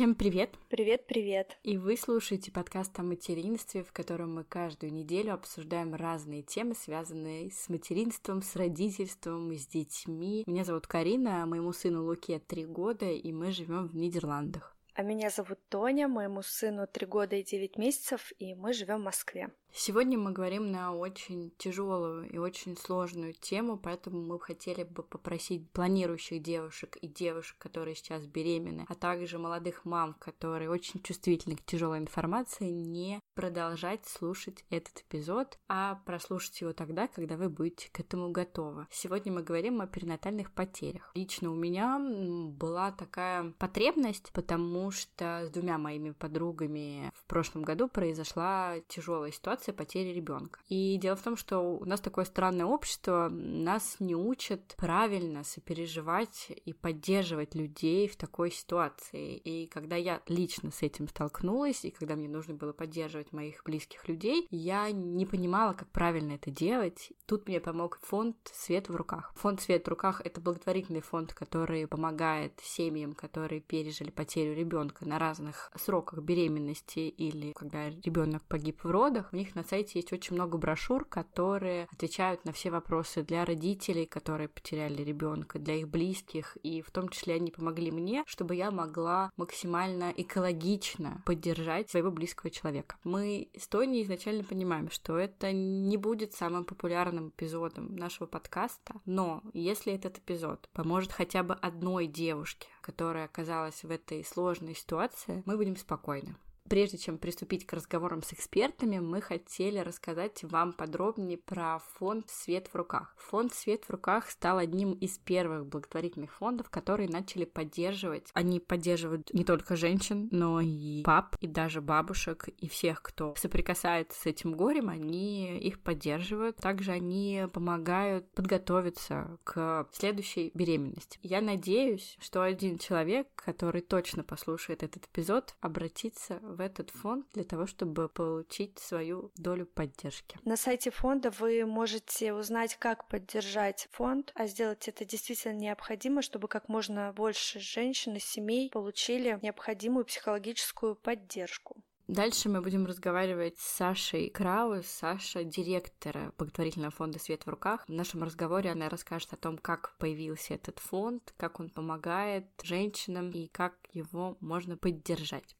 Всем привет! Привет-привет! И вы слушаете подкаст о материнстве, в котором мы каждую неделю обсуждаем разные темы, связанные с материнством, с родительством, с детьми. Меня зовут Карина, моему сыну Луке три года, и мы живем в Нидерландах. А меня зовут Тоня, моему сыну три года и девять месяцев, и мы живем в Москве. Сегодня мы говорим на очень тяжелую и очень сложную тему, поэтому мы хотели бы попросить планирующих девушек и девушек, которые сейчас беременны, а также молодых мам, которые очень чувствительны к тяжелой информации, не продолжать слушать этот эпизод, а прослушать его тогда, когда вы будете к этому готовы. Сегодня мы говорим о перинатальных потерях. Лично у меня была такая потребность, потому что с двумя моими подругами в прошлом году произошла тяжелая ситуация, ситуация потери ребенка. И дело в том, что у нас такое странное общество, нас не учат правильно сопереживать и поддерживать людей в такой ситуации. И когда я лично с этим столкнулась, и когда мне нужно было поддерживать моих близких людей, я не понимала, как правильно это делать. Тут мне помог фонд «Свет в руках». Фонд «Свет в руках» — это благотворительный фонд, который помогает семьям, которые пережили потерю ребенка на разных сроках беременности или когда ребенок погиб в родах. У них них на сайте есть очень много брошюр, которые отвечают на все вопросы для родителей, которые потеряли ребенка, для их близких, и в том числе они помогли мне, чтобы я могла максимально экологично поддержать своего близкого человека. Мы с Тони изначально понимаем, что это не будет самым популярным эпизодом нашего подкаста, но если этот эпизод поможет хотя бы одной девушке, которая оказалась в этой сложной ситуации, мы будем спокойны. Прежде чем приступить к разговорам с экспертами, мы хотели рассказать вам подробнее про фонд «Свет в руках». Фонд «Свет в руках» стал одним из первых благотворительных фондов, которые начали поддерживать. Они поддерживают не только женщин, но и пап, и даже бабушек, и всех, кто соприкасается с этим горем, они их поддерживают. Также они помогают подготовиться к следующей беременности. Я надеюсь, что один человек, который точно послушает этот эпизод, обратится в в этот фонд для того, чтобы получить свою долю поддержки. На сайте фонда вы можете узнать, как поддержать фонд, а сделать это действительно необходимо, чтобы как можно больше женщин и семей получили необходимую психологическую поддержку. Дальше мы будем разговаривать с Сашей Краус, Саша директора благотворительного фонда «Свет в руках». В нашем разговоре она расскажет о том, как появился этот фонд, как он помогает женщинам и как его можно поддержать.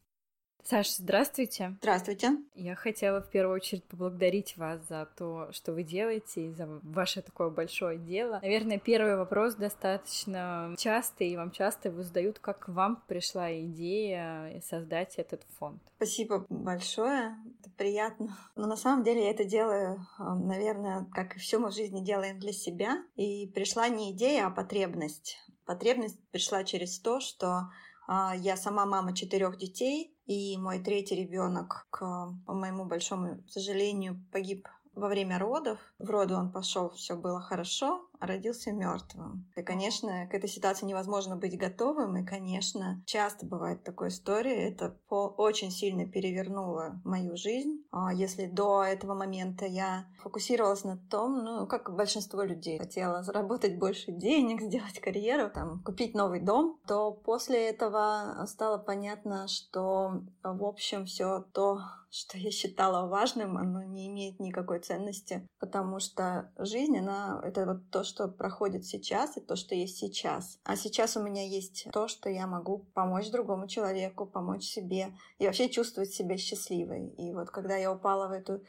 Саша, здравствуйте. Здравствуйте. Я хотела в первую очередь поблагодарить вас за то, что вы делаете, и за ваше такое большое дело. Наверное, первый вопрос достаточно частый, и вам часто его задают, как вам пришла идея создать этот фонд. Спасибо большое, это приятно. Но на самом деле я это делаю, наверное, как и все мы в жизни делаем для себя. И пришла не идея, а потребность. Потребность пришла через то, что а, я сама мама четырех детей, и мой третий ребенок, к моему большому сожалению, погиб во время родов. В роду он пошел, все было хорошо, родился мертвым. И, конечно, к этой ситуации невозможно быть готовым, и, конечно, часто бывает такой история. Это по очень сильно перевернуло мою жизнь. А если до этого момента я фокусировалась на том, ну, как большинство людей, хотела заработать больше денег, сделать карьеру, там, купить новый дом, то после этого стало понятно, что, в общем, все то, что я считала важным, оно не имеет никакой ценности, потому что жизнь, она, это вот то, что проходит сейчас и то, что есть сейчас. А сейчас у меня есть то, что я могу помочь другому человеку, помочь себе и вообще чувствовать себя счастливой. И вот когда я упала в эту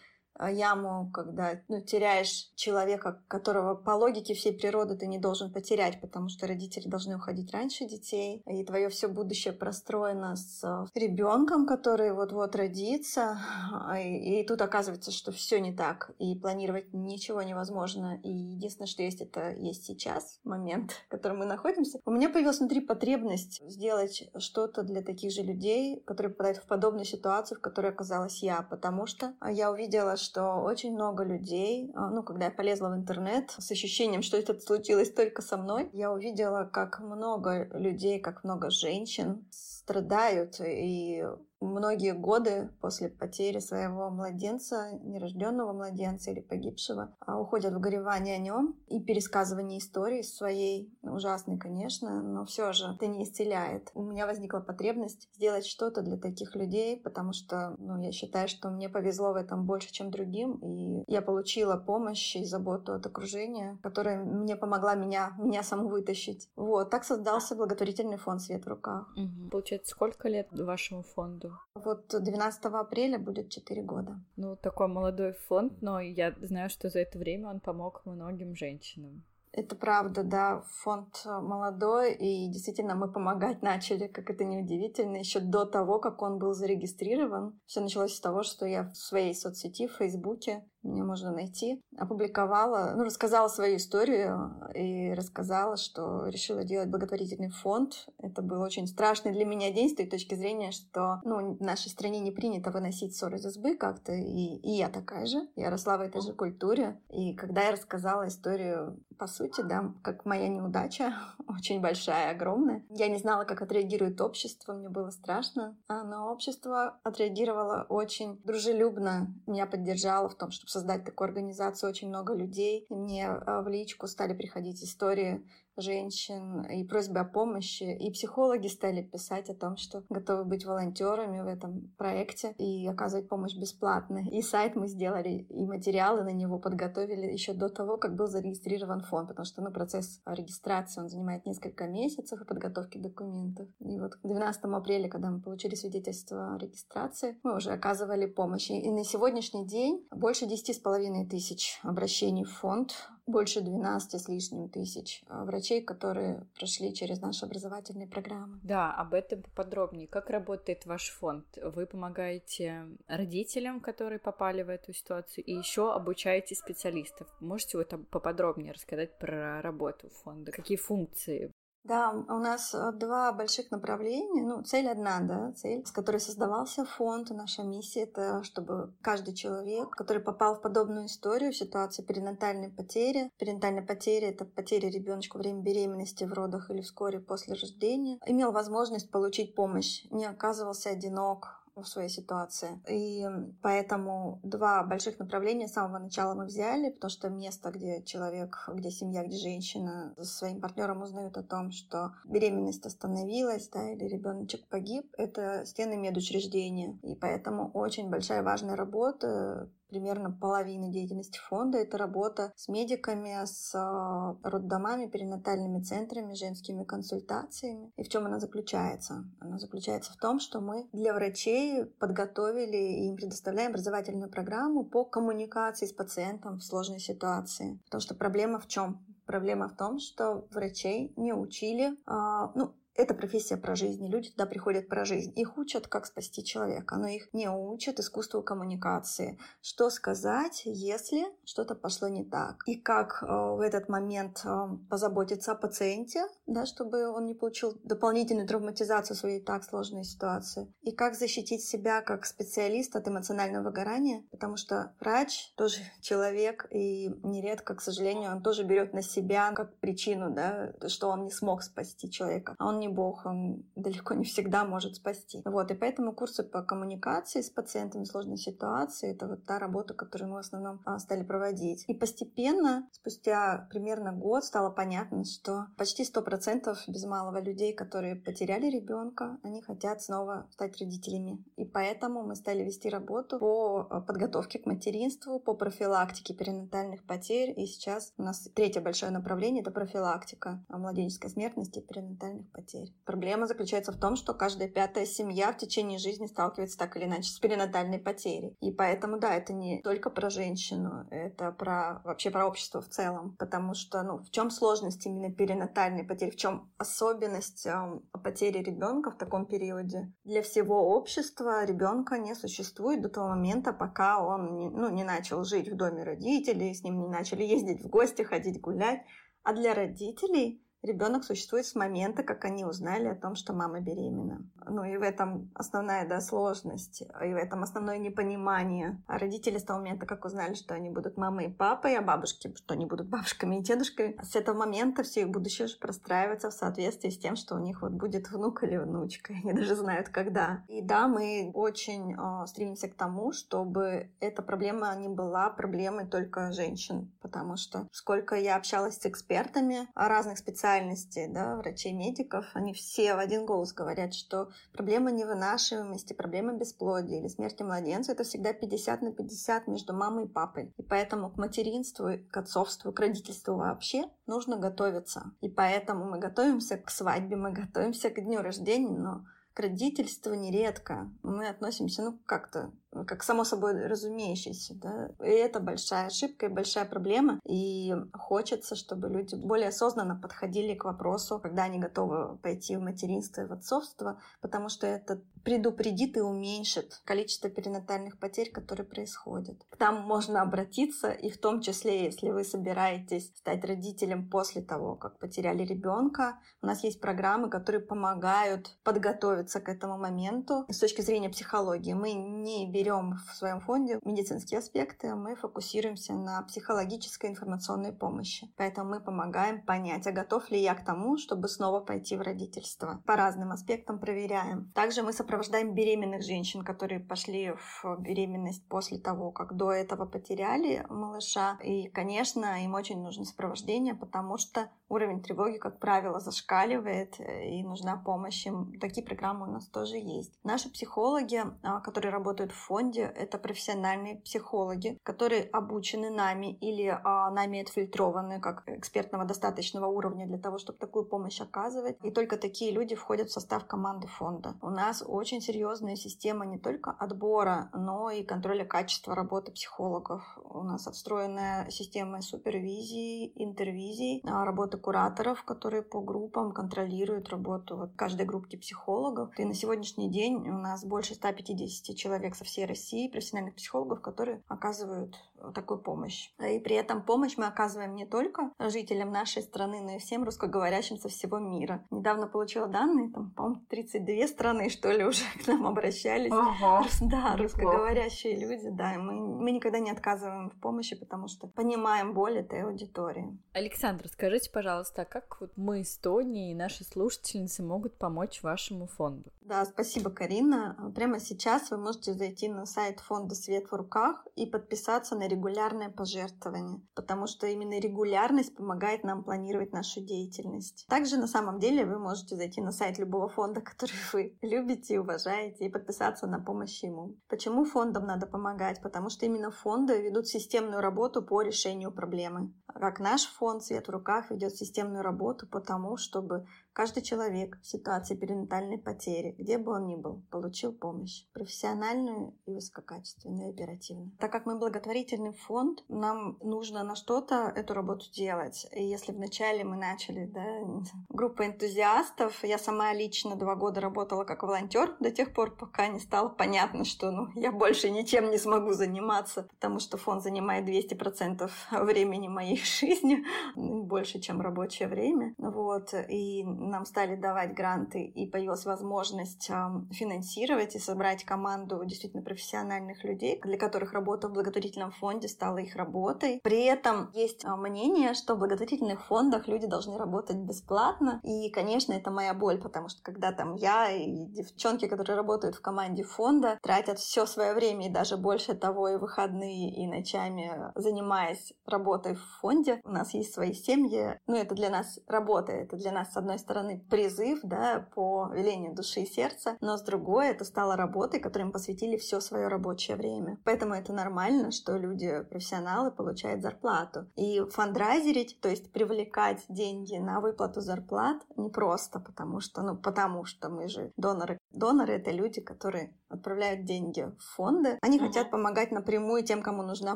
яму, когда ну, теряешь человека, которого по логике всей природы ты не должен потерять, потому что родители должны уходить раньше детей, и твое все будущее простроено с а, ребенком, который вот-вот родится, а, и, и тут оказывается, что все не так, и планировать ничего невозможно, и единственное, что есть, это есть сейчас, момент, в котором мы находимся. У меня появилась внутри потребность сделать что-то для таких же людей, которые попадают в подобную ситуацию, в которой оказалась я, потому что я увидела, что очень много людей, а, ну, когда я полезла в интернет с ощущением, что это случилось только со мной, я увидела, как много людей, как много женщин страдают, и многие годы после потери своего младенца, нерожденного младенца или погибшего, а, уходят в горевание о нем и пересказывание истории своей, ужасной, конечно, но все же это не исцеляет. У меня возникла потребность сделать что-то для таких людей, потому что ну, я считаю, что мне повезло в этом больше, чем другим, и я получила помощь и заботу от окружения, которая мне помогла меня, меня саму вытащить. Вот, так создался благотворительный фонд «Свет в руках». Угу. Получается, сколько лет вашему фонду? Вот 12 апреля будет 4 года. Ну, такой молодой фонд, но я знаю, что за это время он помог многим женщинам. Это правда, да, фонд молодой, и действительно мы помогать начали, как это неудивительно, еще до того, как он был зарегистрирован. Все началось с того, что я в своей соцсети, в Фейсбуке, меня можно найти, опубликовала, ну, рассказала свою историю и рассказала, что решила делать благотворительный фонд. Это был очень страшный для меня день с той точки зрения, что, ну, в нашей стране не принято выносить ссоры из избы как-то, и, и я такая же. Я росла в этой же культуре. И когда я рассказала историю, по сути, да, как моя неудача, очень большая, огромная, я не знала, как отреагирует общество, мне было страшно, а, но общество отреагировало очень дружелюбно, меня поддержало в том, чтобы создать такую организацию очень много людей. И мне а, в личку стали приходить истории женщин и просьбы о помощи. И психологи стали писать о том, что готовы быть волонтерами в этом проекте и оказывать помощь бесплатно. И сайт мы сделали, и материалы на него подготовили еще до того, как был зарегистрирован фонд, потому что ну, процесс регистрации он занимает несколько месяцев и подготовки документов. И вот к 12 апреля, когда мы получили свидетельство о регистрации, мы уже оказывали помощь. И на сегодняшний день больше 10,5 тысяч обращений в фонд больше 12 с лишним тысяч а, врачей, которые прошли через наши образовательные программы. Да, об этом поподробнее. Как работает ваш фонд? Вы помогаете родителям, которые попали в эту ситуацию, и еще обучаете специалистов. Можете там поподробнее рассказать про работу фонда? Какие функции да, у нас э, два больших направления. Ну, цель одна, да, цель, с которой создавался фонд. Наша миссия — это чтобы каждый человек, который попал в подобную историю, в ситуацию перинатальной потери, перинатальная потеря — это потеря ребеночка во время беременности, в родах или вскоре после рождения, имел возможность получить помощь, не оказывался одинок, в своей ситуации. И поэтому два больших направления с самого начала мы взяли, потому что место, где человек, где семья, где женщина со своим партнером узнают о том, что беременность остановилась, да, или ребеночек погиб, это стены медучреждения. И поэтому очень большая важная работа примерно половина деятельности фонда — это работа с медиками, с а, роддомами, перинатальными центрами, женскими консультациями. И в чем она заключается? Она заключается в том, что мы для врачей подготовили и им предоставляем образовательную программу по коммуникации с пациентом в сложной ситуации. Потому что проблема в чем? Проблема в том, что врачей не учили, а, ну, это профессия про жизнь, люди туда приходят про жизнь. Их учат, как спасти человека, но их не учат искусству коммуникации. Что сказать, если что-то пошло не так? И как э, в этот момент э, позаботиться о пациенте, да, чтобы он не получил дополнительную травматизацию своей так сложной ситуации. И как защитить себя как специалист от эмоционального выгорания, потому что врач тоже человек, и нередко, к сожалению, он тоже берет на себя как причину, да, что он не смог спасти человека. А он не бог, он далеко не всегда может спасти. Вот, и поэтому курсы по коммуникации с пациентами сложной ситуации — это вот та работа, которую мы в основном а, стали проводить. И постепенно, спустя примерно год, стало понятно, что почти 100% без малого людей, которые потеряли ребенка, они хотят снова стать родителями. И поэтому мы стали вести работу по а, подготовке к материнству, по профилактике перинатальных потерь. И сейчас у нас третье большое направление — это профилактика младенческой смертности и перинатальных потерь потерь. Проблема заключается в том, что каждая пятая семья в течение жизни сталкивается так или иначе с перинатальной потерей. И поэтому, да, это не только про женщину, это про вообще про общество в целом. Потому что, ну, в чем сложность именно перинатальной потери, в чем особенность э, потери ребенка в таком периоде? Для всего общества ребенка не существует до того момента, пока он не, ну, не начал жить в доме родителей, с ним не начали ездить в гости, ходить гулять. А для родителей Ребенок существует с момента, как они узнали о том, что мама беременна. Ну и в этом основная да, сложность, и в этом основное непонимание. А родители с того момента, как узнали, что они будут мамой и папой, а бабушки, что они будут бабушками и дедушками, с этого момента все их будущее уже простраивается в соответствии с тем, что у них вот будет внук или внучка. Они даже знают, когда. И да, мы очень э, стремимся к тому, чтобы эта проблема не была проблемой только женщин, потому что сколько я общалась с экспертами разных специальностей, да, врачей, медиков, они все в один голос говорят, что проблема невынашиваемости, проблема бесплодия или смерти младенца — это всегда 50 на 50 между мамой и папой. И поэтому к материнству, к отцовству, к родительству вообще нужно готовиться. И поэтому мы готовимся к свадьбе, мы готовимся к дню рождения, но к родительству нередко мы относимся, ну, как-то как само собой разумеющееся, да. И это большая ошибка и большая проблема. И хочется, чтобы люди более осознанно подходили к вопросу, когда они готовы пойти в материнство и в отцовство, потому что это предупредит и уменьшит количество перинатальных потерь, которые происходят. Там можно обратиться, и в том числе, если вы собираетесь стать родителем после того, как потеряли ребенка, у нас есть программы, которые помогают подготовиться к этому моменту. С точки зрения психологии мы не берем в своем фонде медицинские аспекты, мы фокусируемся на психологической информационной помощи. Поэтому мы помогаем понять, а готов ли я к тому, чтобы снова пойти в родительство. По разным аспектам проверяем. Также мы сопровождаем беременных женщин, которые пошли в беременность после того, как до этого потеряли малыша. И, конечно, им очень нужно сопровождение, потому что уровень тревоги, как правило, зашкаливает, э, и нужна помощь им. Такие программы у нас тоже есть. Наши психологи, а, которые работают в фонде это профессиональные психологи, которые обучены нами или а, нами отфильтрованы как экспертного достаточного уровня для того, чтобы такую помощь оказывать. И только такие люди входят в состав команды фонда. У нас очень серьезная система не только отбора, но и контроля качества работы психологов. У нас отстроенная система супервизии, интервизий, а, работы кураторов, которые по группам контролируют работу вот каждой группки психологов. И на сегодняшний день у нас больше 150 человек со всей России профессиональных психологов, которые оказывают такую помощь. И при этом помощь мы оказываем не только жителям нашей страны, но и всем русскоговорящим со всего мира. Недавно получила данные, там, по-моему, 32 страны, что ли, уже к нам обращались. Ага, да, русскоговорящие люди, да. И мы, мы никогда не отказываем в помощи, потому что понимаем боль этой аудитории. Александр, скажите, пожалуйста, а как вот мы, Эстония и наши слушательницы могут помочь вашему фонду? Да, спасибо, Карина. Прямо сейчас вы можете зайти на сайт фонда «Свет в руках» и подписаться на регулярное пожертвование, потому что именно регулярность помогает нам планировать нашу деятельность. Также на самом деле вы можете зайти на сайт любого фонда, который вы любите и уважаете, и подписаться на помощь ему. Почему фондам надо помогать? Потому что именно фонды ведут системную работу по решению проблемы. Как наш фонд «Свет в руках» ведет системную работу по тому, чтобы Каждый человек в ситуации перинатальной потери, где бы он ни был, получил помощь. Профессиональную и высококачественную, и оперативную. Так как мы благотворительный фонд, нам нужно на что-то эту работу делать. И если вначале мы начали, да, группа энтузиастов, я сама лично два года работала как волонтер до тех пор, пока не стало понятно, что ну, я больше ничем не смогу заниматься, потому что фонд занимает 200% времени моей жизни, больше, чем рабочее время. Вот. И нам стали давать гранты и появилась возможность финансировать и собрать команду действительно профессиональных людей, для которых работа в благотворительном фонде стала их работой. При этом есть а, мнение, что в благотворительных фондах люди должны работать бесплатно. И, конечно, это моя боль, потому что когда там я и девчонки, которые работают в команде фонда, тратят все свое время и даже больше того и выходные, и ночами, занимаясь работой в фонде, у нас есть свои семьи. Ну, это для нас работа, это для нас, с одной стороны, стороны, призыв, да, по велению души и сердца, но с другой это стало работой, которой им посвятили все свое рабочее время. Поэтому это нормально, что люди, профессионалы, получают зарплату. И фандрайзерить, то есть привлекать деньги на выплату зарплат, непросто, потому что, ну, потому что мы же доноры Доноры — это люди, которые отправляют деньги в фонды. Они uh-huh. хотят помогать напрямую тем, кому нужна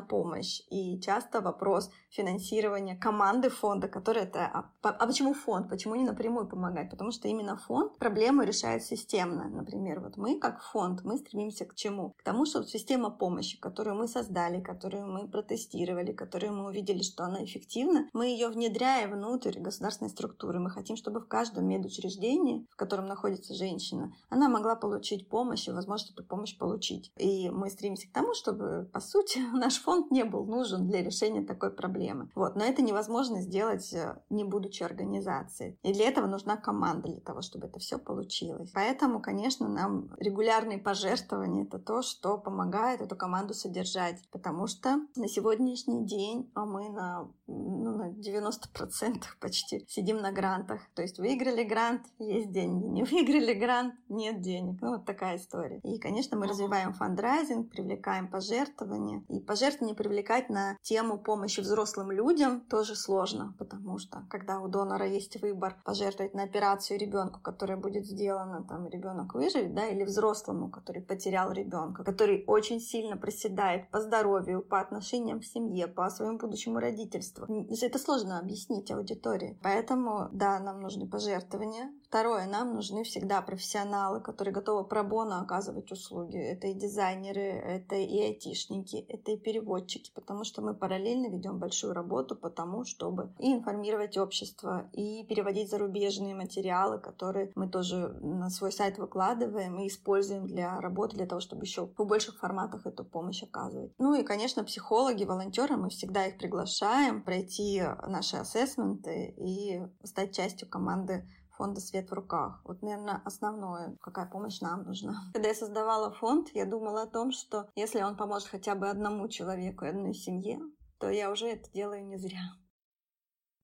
помощь. И часто вопрос финансирования команды фонда, который это... А, а почему фонд? Почему не напрямую помогать? Потому что именно фонд проблему решает системно. Например, вот мы как фонд, мы стремимся к чему? К тому, что система помощи, которую мы создали, которую мы протестировали, которую мы увидели, что она эффективна, мы ее внедряем внутрь государственной структуры. Мы хотим, чтобы в каждом медучреждении, в котором находится женщина, она могла получить помощь и возможность эту помощь получить. И мы стремимся к тому, чтобы, по сути, наш фонд не был нужен для решения такой проблемы. Вот. Но это невозможно сделать, э, не будучи организацией. И для этого нужна команда, для того, чтобы это все получилось. Поэтому, конечно, нам регулярные пожертвования — это то, что помогает эту команду содержать. Потому что на сегодняшний день а мы на, ну, на 90% почти сидим на грантах. То есть выиграли грант, есть деньги. Не выиграли грант, нет денег. Ну, вот такая история. И, конечно, мы развиваем фандрайзинг, привлекаем пожертвования. И пожертвования привлекать на тему помощи взрослым людям тоже сложно, потому что когда у донора есть выбор пожертвовать на операцию ребенку, которая будет сделана, там ребенок выживет, да, или взрослому, который потерял ребенка, который очень сильно проседает по здоровью, по отношениям в семье, по своему будущему родительству. Это сложно объяснить аудитории. Поэтому, да, нам нужны пожертвования. Второе, нам нужны всегда профессионалы, которые готовы пробона оказывать услуги. Это и дизайнеры, это и айтишники, это и переводчики, потому что мы параллельно ведем большую работу по тому, чтобы и информировать общество, и переводить зарубежные материалы, которые мы тоже на свой сайт выкладываем и используем для работы, для того, чтобы еще в больших форматах эту помощь оказывать. Ну и, конечно, психологи, волонтеры, мы всегда их приглашаем пройти наши ассессменты и стать частью команды фонда «Свет в руках». Вот, наверное, основное, какая помощь нам нужна. Когда я создавала фонд, я думала о том, что если он поможет хотя бы одному человеку и одной семье, то я уже это делаю не зря.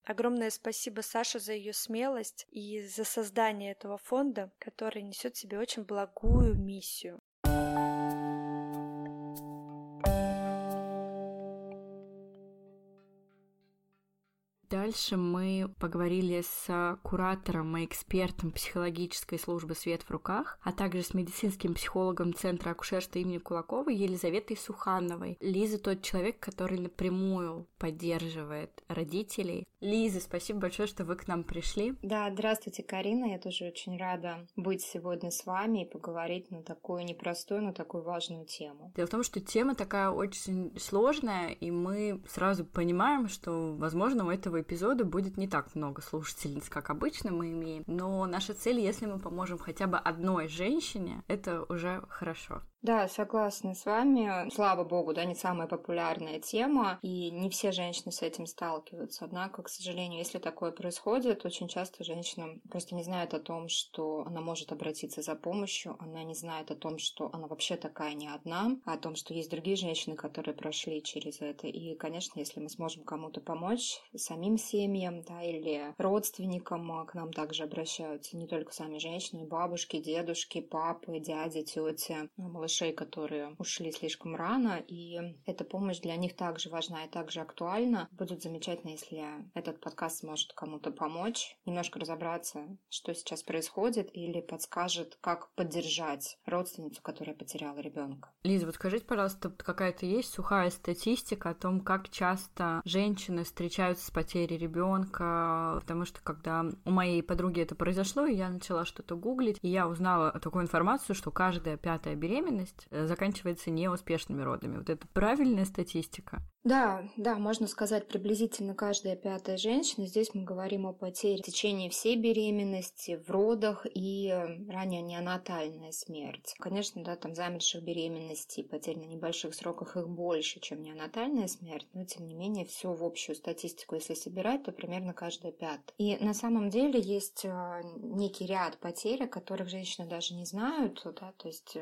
Огромное спасибо Саше за ее смелость и за создание этого фонда, который несет в себе очень благую миссию. Дальше мы поговорили с куратором и экспертом психологической службы «Свет в руках», а также с медицинским психологом Центра акушерства имени Кулаковой Елизаветой Сухановой. Лиза тот человек, который напрямую поддерживает родителей. Лиза, спасибо большое, что вы к нам пришли. Да, здравствуйте, Карина. Я тоже очень рада быть сегодня с вами и поговорить на такую непростую, но такую важную тему. Дело в том, что тема такая очень сложная, и мы сразу понимаем, что, возможно, у этого эпизода будет не так много слушательниц, как обычно мы имеем, но наша цель, если мы поможем хотя бы одной женщине, это уже хорошо. Да, согласна с вами. Слава богу, да, не самая популярная тема, и не все женщины с этим сталкиваются. Однако, к сожалению, если такое происходит, очень часто женщина просто не знает о том, что она может обратиться за помощью, она не знает о том, что она вообще такая не одна, а о том, что есть другие женщины, которые прошли через это. И, конечно, если мы сможем кому-то помочь, самим семьям, да, или родственникам, а к нам также обращаются не только сами женщины, бабушки, дедушки, папы, дяди, тети, малыши, малышей, которые ушли слишком рано, и эта помощь для них также важна и также актуальна. Будет замечательно, если этот подкаст сможет кому-то помочь, немножко разобраться, что сейчас происходит, или подскажет, как поддержать родственницу, которая потеряла ребенка. Лиза, вот скажите, пожалуйста, какая-то есть сухая статистика о том, как часто женщины встречаются с потерей ребенка, потому что когда у моей подруги это произошло, я начала что-то гуглить, и я узнала такую информацию, что каждая пятая беременность беременность э, заканчивается неуспешными родами. Вот это правильная статистика? Да, да, можно сказать приблизительно каждая пятая женщина. Здесь мы говорим о потере в течение всей беременности, в родах и э, ранее неонатальная смерть. Конечно, да, там замерших беременностей, потерь на небольших сроках их больше, чем неонатальная смерть, но тем не менее все в общую статистику, если собирать, то примерно каждая пятая. И на самом деле есть э, некий ряд потерь, о которых женщины даже не знают, да, то есть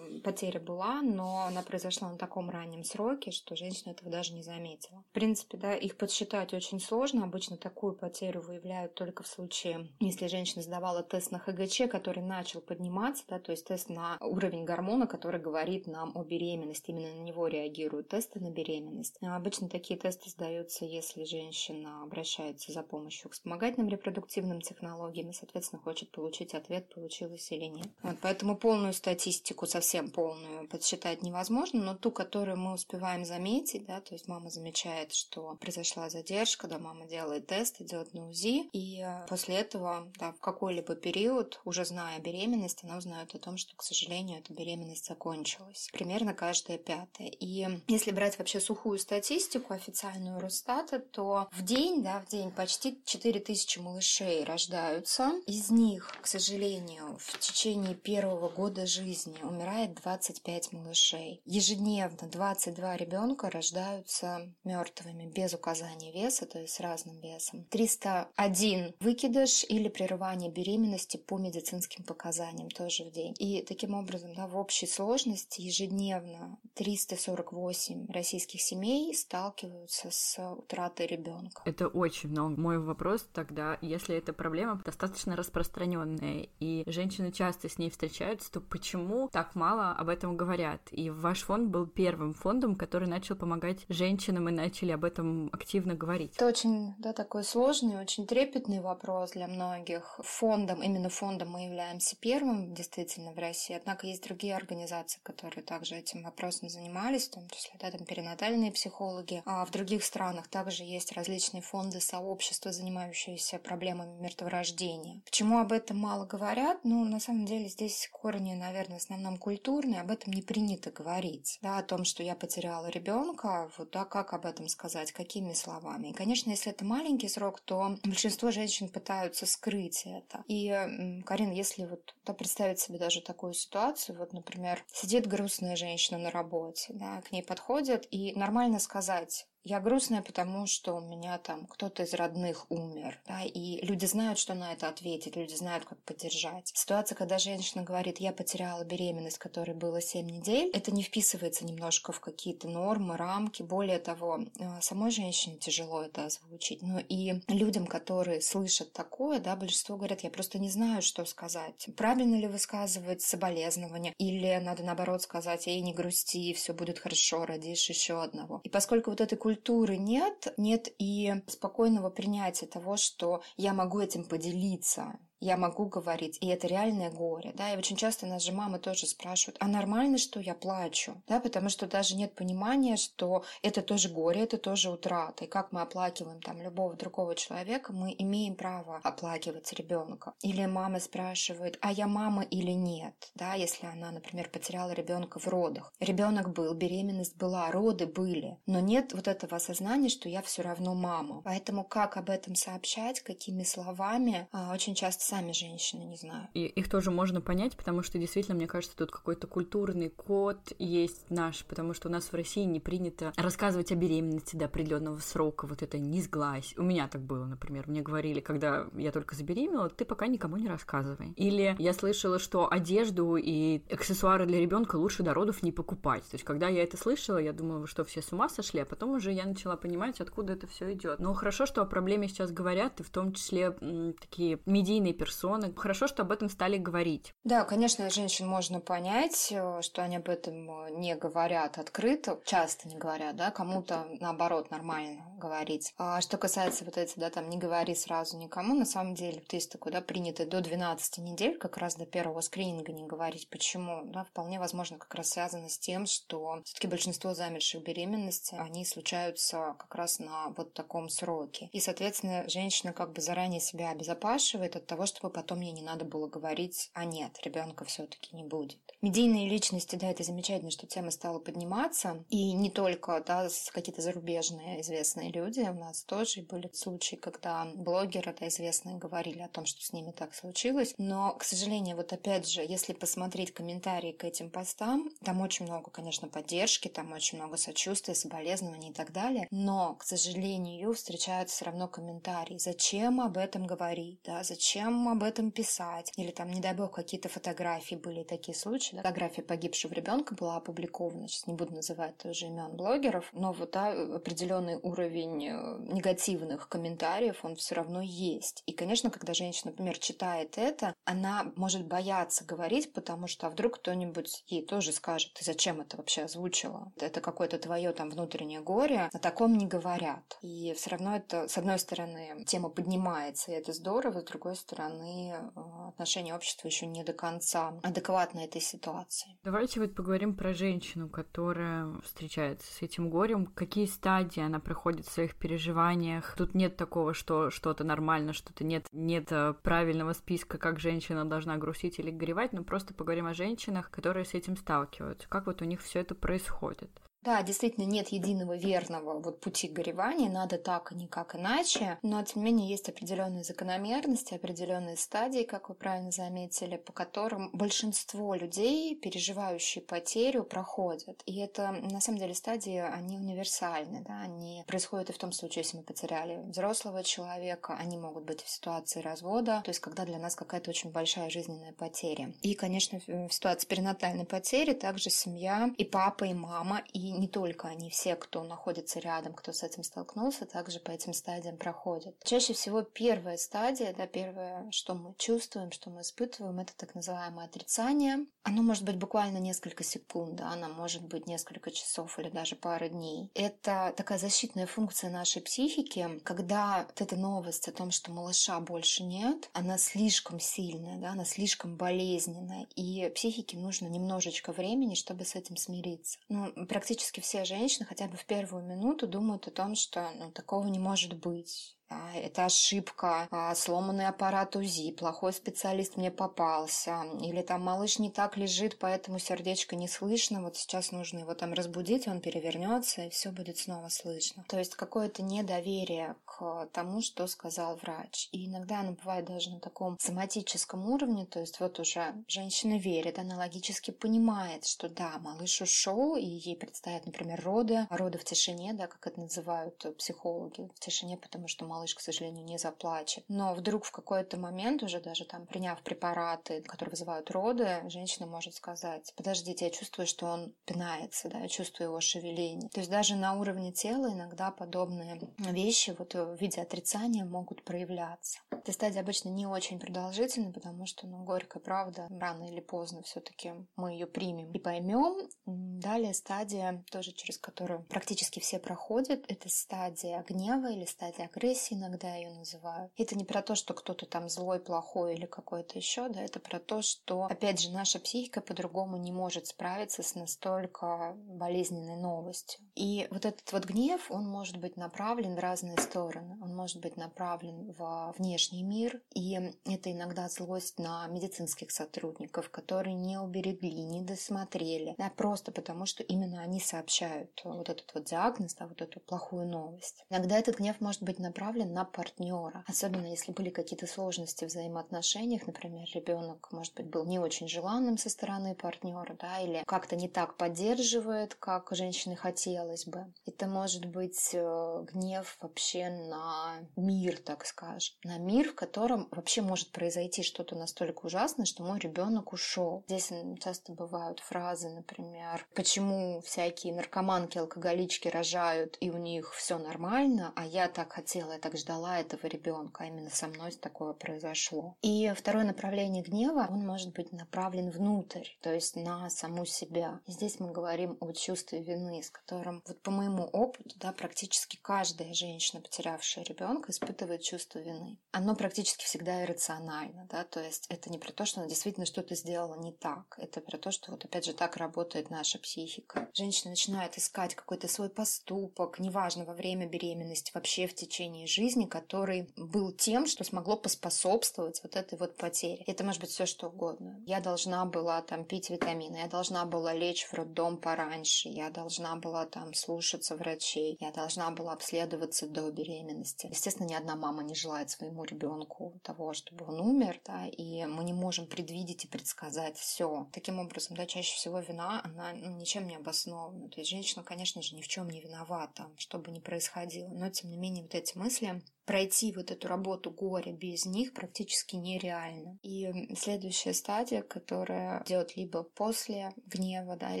потеря потеря была, но она произошла на таком раннем сроке, что женщина этого даже не заметила. В принципе, да, их подсчитать очень сложно. Обычно такую потерю выявляют только в случае, если женщина сдавала тест на ХГЧ, который начал подниматься, да, то есть тест на уровень гормона, который говорит нам о беременности. Именно на него реагируют тесты на беременность. А обычно такие тесты сдаются, если женщина обращается за помощью к вспомогательным репродуктивным технологиям и, соответственно, хочет получить ответ, получилось или нет. Вот, поэтому полную статистику, совсем полную, подсчитать невозможно, но ту, которую мы успеваем заметить, да, то есть мама замечает, что произошла задержка, да, мама делает тест, идет на УЗИ, и э, после этого, да, в какой-либо период, уже зная беременность, она узнает о том, что, к сожалению, эта беременность закончилась. Примерно каждая пятая. И если брать вообще сухую статистику официальную Росстата, то в день, да, в день почти 4000 малышей рождаются. Из них, к сожалению, в течение первого года жизни умирает 25 малышей. Ежедневно 22 ребенка рождаются мертвыми без указания веса, то есть с разным весом. 301 выкидыш или прерывание беременности по медицинским показаниям тоже в день. И таким образом, да, в общей сложности ежедневно 348 российских семей сталкиваются с утратой ребенка. Это очень много. Мой вопрос тогда, если эта проблема достаточно распространенная, и женщины часто с ней встречаются, то почему так мало об этом говорят? И ваш фонд был первым фондом, который начал помогать женщинам и начали об этом активно говорить. Это очень, да, такой сложный, очень трепетный вопрос для многих. Фондом, именно фондом мы являемся первым действительно в России, однако есть другие организации, которые также этим вопросом занимались, в том числе, да, там перинатальные психологи. А в других странах также есть различные фонды, сообщества, занимающиеся проблемами мертворождения. Почему об этом мало говорят? Ну, на самом деле здесь корни, наверное, в основном культурные, об этом не принято говорить. Да, о том, что я потеряла ребенка, вот да, как об этом сказать, какими словами. И, конечно, если это маленький срок, то большинство женщин пытаются скрыть это. И, Карин, если вот да, представить себе даже такую ситуацию, вот, например, сидит грустная женщина на работе, да, к ней подходят, и нормально сказать, я грустная, потому что у меня там кто-то из родных умер, да, и люди знают, что на это ответить, люди знают, как поддержать. Ситуация, когда женщина говорит, я потеряла беременность, которой было 7 недель, это не вписывается немножко в какие-то нормы, рамки. Более того, э, самой женщине тяжело это озвучить. Но и людям, которые слышат такое, да, большинство говорят, я просто не знаю, что сказать. Правильно ли высказывать соболезнования? Или надо наоборот сказать, ей не грусти, все будет хорошо, родишь еще одного. И поскольку вот этой культуры культуры нет, нет и спокойного принятия того, что я могу этим поделиться, я могу говорить, и это реальное горе, да, и очень часто нас же мамы тоже спрашивают, а нормально, что я плачу, да, потому что даже нет понимания, что это тоже горе, это тоже утрата, и как мы оплакиваем там любого другого человека, мы имеем право оплакивать ребенка. Или мама спрашивает, а я мама или нет, да, если она, например, потеряла ребенка в родах. Ребенок был, беременность была, роды были, но нет вот этого осознания, что я все равно мама. Поэтому как об этом сообщать, какими словами, а, очень часто сами женщины, не знаю. И их тоже можно понять, потому что действительно, мне кажется, тут какой-то культурный код есть наш, потому что у нас в России не принято рассказывать о беременности до определенного срока, вот это не сглазь. У меня так было, например. Мне говорили, когда я только забеременела, ты пока никому не рассказывай. Или я слышала, что одежду и аксессуары для ребенка лучше до родов не покупать. То есть, когда я это слышала, я думала, что все с ума сошли, а потом уже я начала понимать, откуда это все идет. Но хорошо, что о проблеме сейчас говорят, и в том числе м, такие медийные персоны. Хорошо, что об этом стали говорить. Да, конечно, женщин можно понять, э, что они об этом э, не говорят открыто, часто не говорят, да, кому-то наоборот нормально говорить. А что касается вот этих, да, там, не говори сразу никому, на самом деле, вот есть такой, да, принятый до 12 недель, как раз до первого скрининга не говорить. Почему? Да, вполне возможно, как раз связано с тем, что все-таки большинство замерших беременностей, они случаются как раз на вот таком сроке. И, соответственно, женщина как бы заранее себя обезопашивает от того, чтобы потом ей не надо было говорить, а нет, ребенка все-таки не будет. Медийные личности, да, это замечательно, что тема стала подниматься. И не только, да, какие-то зарубежные известные люди. У нас тоже были случаи, когда блогеры, да, известные, говорили о том, что с ними так случилось. Но, к сожалению, вот опять же, если посмотреть комментарии к этим постам, там очень много, конечно, поддержки, там очень много сочувствия, соболезнований и так далее. Но, к сожалению, встречаются все равно комментарии. Зачем об этом говорить, да, зачем зачем об этом писать? Или там, не дай бог, какие-то фотографии были такие случаи. Да? Фотография погибшего ребенка была опубликована. Сейчас не буду называть тоже имен блогеров, но вот да, определенный уровень э, негативных комментариев, он все равно есть. И, конечно, когда женщина, например, читает это, она может бояться говорить, потому что а вдруг кто-нибудь ей тоже скажет, ты зачем это вообще озвучила? Это какое-то твое там внутреннее горе, о таком не говорят. И все равно это, с одной стороны, тема поднимается, и это здорово, с другой стороны, э, отношение общества еще не до конца адекватно этой ситуации. Давайте вот поговорим про женщину, которая встречается с этим горем. Какие стадии она проходит в своих переживаниях? Тут нет такого, что что-то нормально, что-то нет, нет э, правильного списка, как женщина должна грустить или горевать, но просто поговорим о женщинах, которые с этим сталкиваются. Как вот у них все это происходит? Да, действительно, нет единого верного вот пути горевания, надо так, а никак иначе, но тем не менее есть определенные закономерности, определенные стадии, как вы правильно заметили, по которым большинство людей, переживающие потерю, проходят. И это, на самом деле, стадии, они универсальны, да, они происходят и в том случае, если мы потеряли взрослого человека, они могут быть в ситуации развода, то есть когда для нас какая-то очень большая жизненная потеря. И, конечно, в ситуации перинатальной потери также семья и папа, и мама, и не только они, все, кто находится рядом, кто с этим столкнулся, также по этим стадиям проходят. Чаще всего первая стадия, да, первое, что мы чувствуем, что мы испытываем, это так называемое отрицание. Оно может быть буквально несколько секунд, да, оно может быть несколько часов или даже пара дней. Это такая защитная функция нашей психики, когда вот эта новость о том, что малыша больше нет, она слишком сильная, да, она слишком болезненная, и психике нужно немножечко времени, чтобы с этим смириться. Ну, практически практически все женщины хотя бы в первую минуту думают о том, что ну, такого не может быть это ошибка, а, сломанный аппарат УЗИ, плохой специалист мне попался, или там малыш не так лежит, поэтому сердечко не слышно, вот сейчас нужно его там разбудить, он перевернется, и все будет снова слышно. То есть какое-то недоверие к тому, что сказал врач. И иногда оно бывает даже на таком соматическом уровне, то есть вот уже женщина верит, она логически понимает, что да, малыш ушел, и ей предстоят, например, роды, роды в тишине, да, как это называют психологи, в тишине, потому что малыш, к сожалению, не заплачет. Но вдруг в какой-то момент, уже даже там приняв препараты, которые вызывают роды, женщина может сказать, подождите, я чувствую, что он пинается, да, я чувствую его шевеление. То есть даже на уровне тела иногда подобные вещи вот в виде отрицания могут проявляться. Эта стадия обычно не очень продолжительна, потому что, ну, горькая правда, рано или поздно все-таки мы ее примем и поймем. Далее стадия, тоже через которую практически все проходят, это стадия гнева или стадия агрессии, агрессии иногда ее называют. Это не про то, что кто-то там злой, плохой или какой-то еще, да, это про то, что, опять же, наша психика по-другому не может справиться с настолько болезненной новостью. И вот этот вот гнев, он может быть направлен в разные стороны. Он может быть направлен во внешний мир, и это иногда злость на медицинских сотрудников, которые не уберегли, не досмотрели, да, просто потому, что именно они сообщают вот этот вот диагноз, да, вот эту плохую новость. Иногда этот гнев может быть направлен направлен на партнера. Особенно если были какие-то сложности в взаимоотношениях, например, ребенок, может быть, был не очень желанным со стороны партнера, да, или как-то не так поддерживает, как женщине хотелось бы. Это может быть э, гнев вообще на мир, так скажем, на мир, в котором вообще может произойти что-то настолько ужасное, что мой ребенок ушел. Здесь часто бывают фразы, например, почему всякие наркоманки, алкоголички рожают и у них все нормально, а я так хотела я так ждала этого ребенка, именно со мной такое произошло. И второе направление гнева, он может быть направлен внутрь, то есть на саму себя. И здесь мы говорим о чувстве вины, с которым, вот по моему опыту, да, практически каждая женщина, потерявшая ребенка, испытывает чувство вины. Оно практически всегда иррационально, да, то есть это не про то, что она действительно что-то сделала не так, это про то, что вот опять же так работает наша психика. Женщина начинает искать какой-то свой поступок, неважно, во время беременности, вообще в течение жизни, который был тем, что смогло поспособствовать вот этой вот потере. Это может быть все что угодно. Я должна была там пить витамины, я должна была лечь в роддом пораньше, я должна была там слушаться врачей, я должна была обследоваться до беременности. Естественно, ни одна мама не желает своему ребенку того, чтобы он умер, да, и мы не можем предвидеть и предсказать все. Таким образом, да, чаще всего вина, она ну, ничем не обоснована. То есть женщина, конечно же, ни в чем не виновата, что бы ни происходило. Но, тем не менее, вот эти мысли мысли пройти вот эту работу горя без них практически нереально. И следующая стадия, которая идет либо после гнева, да,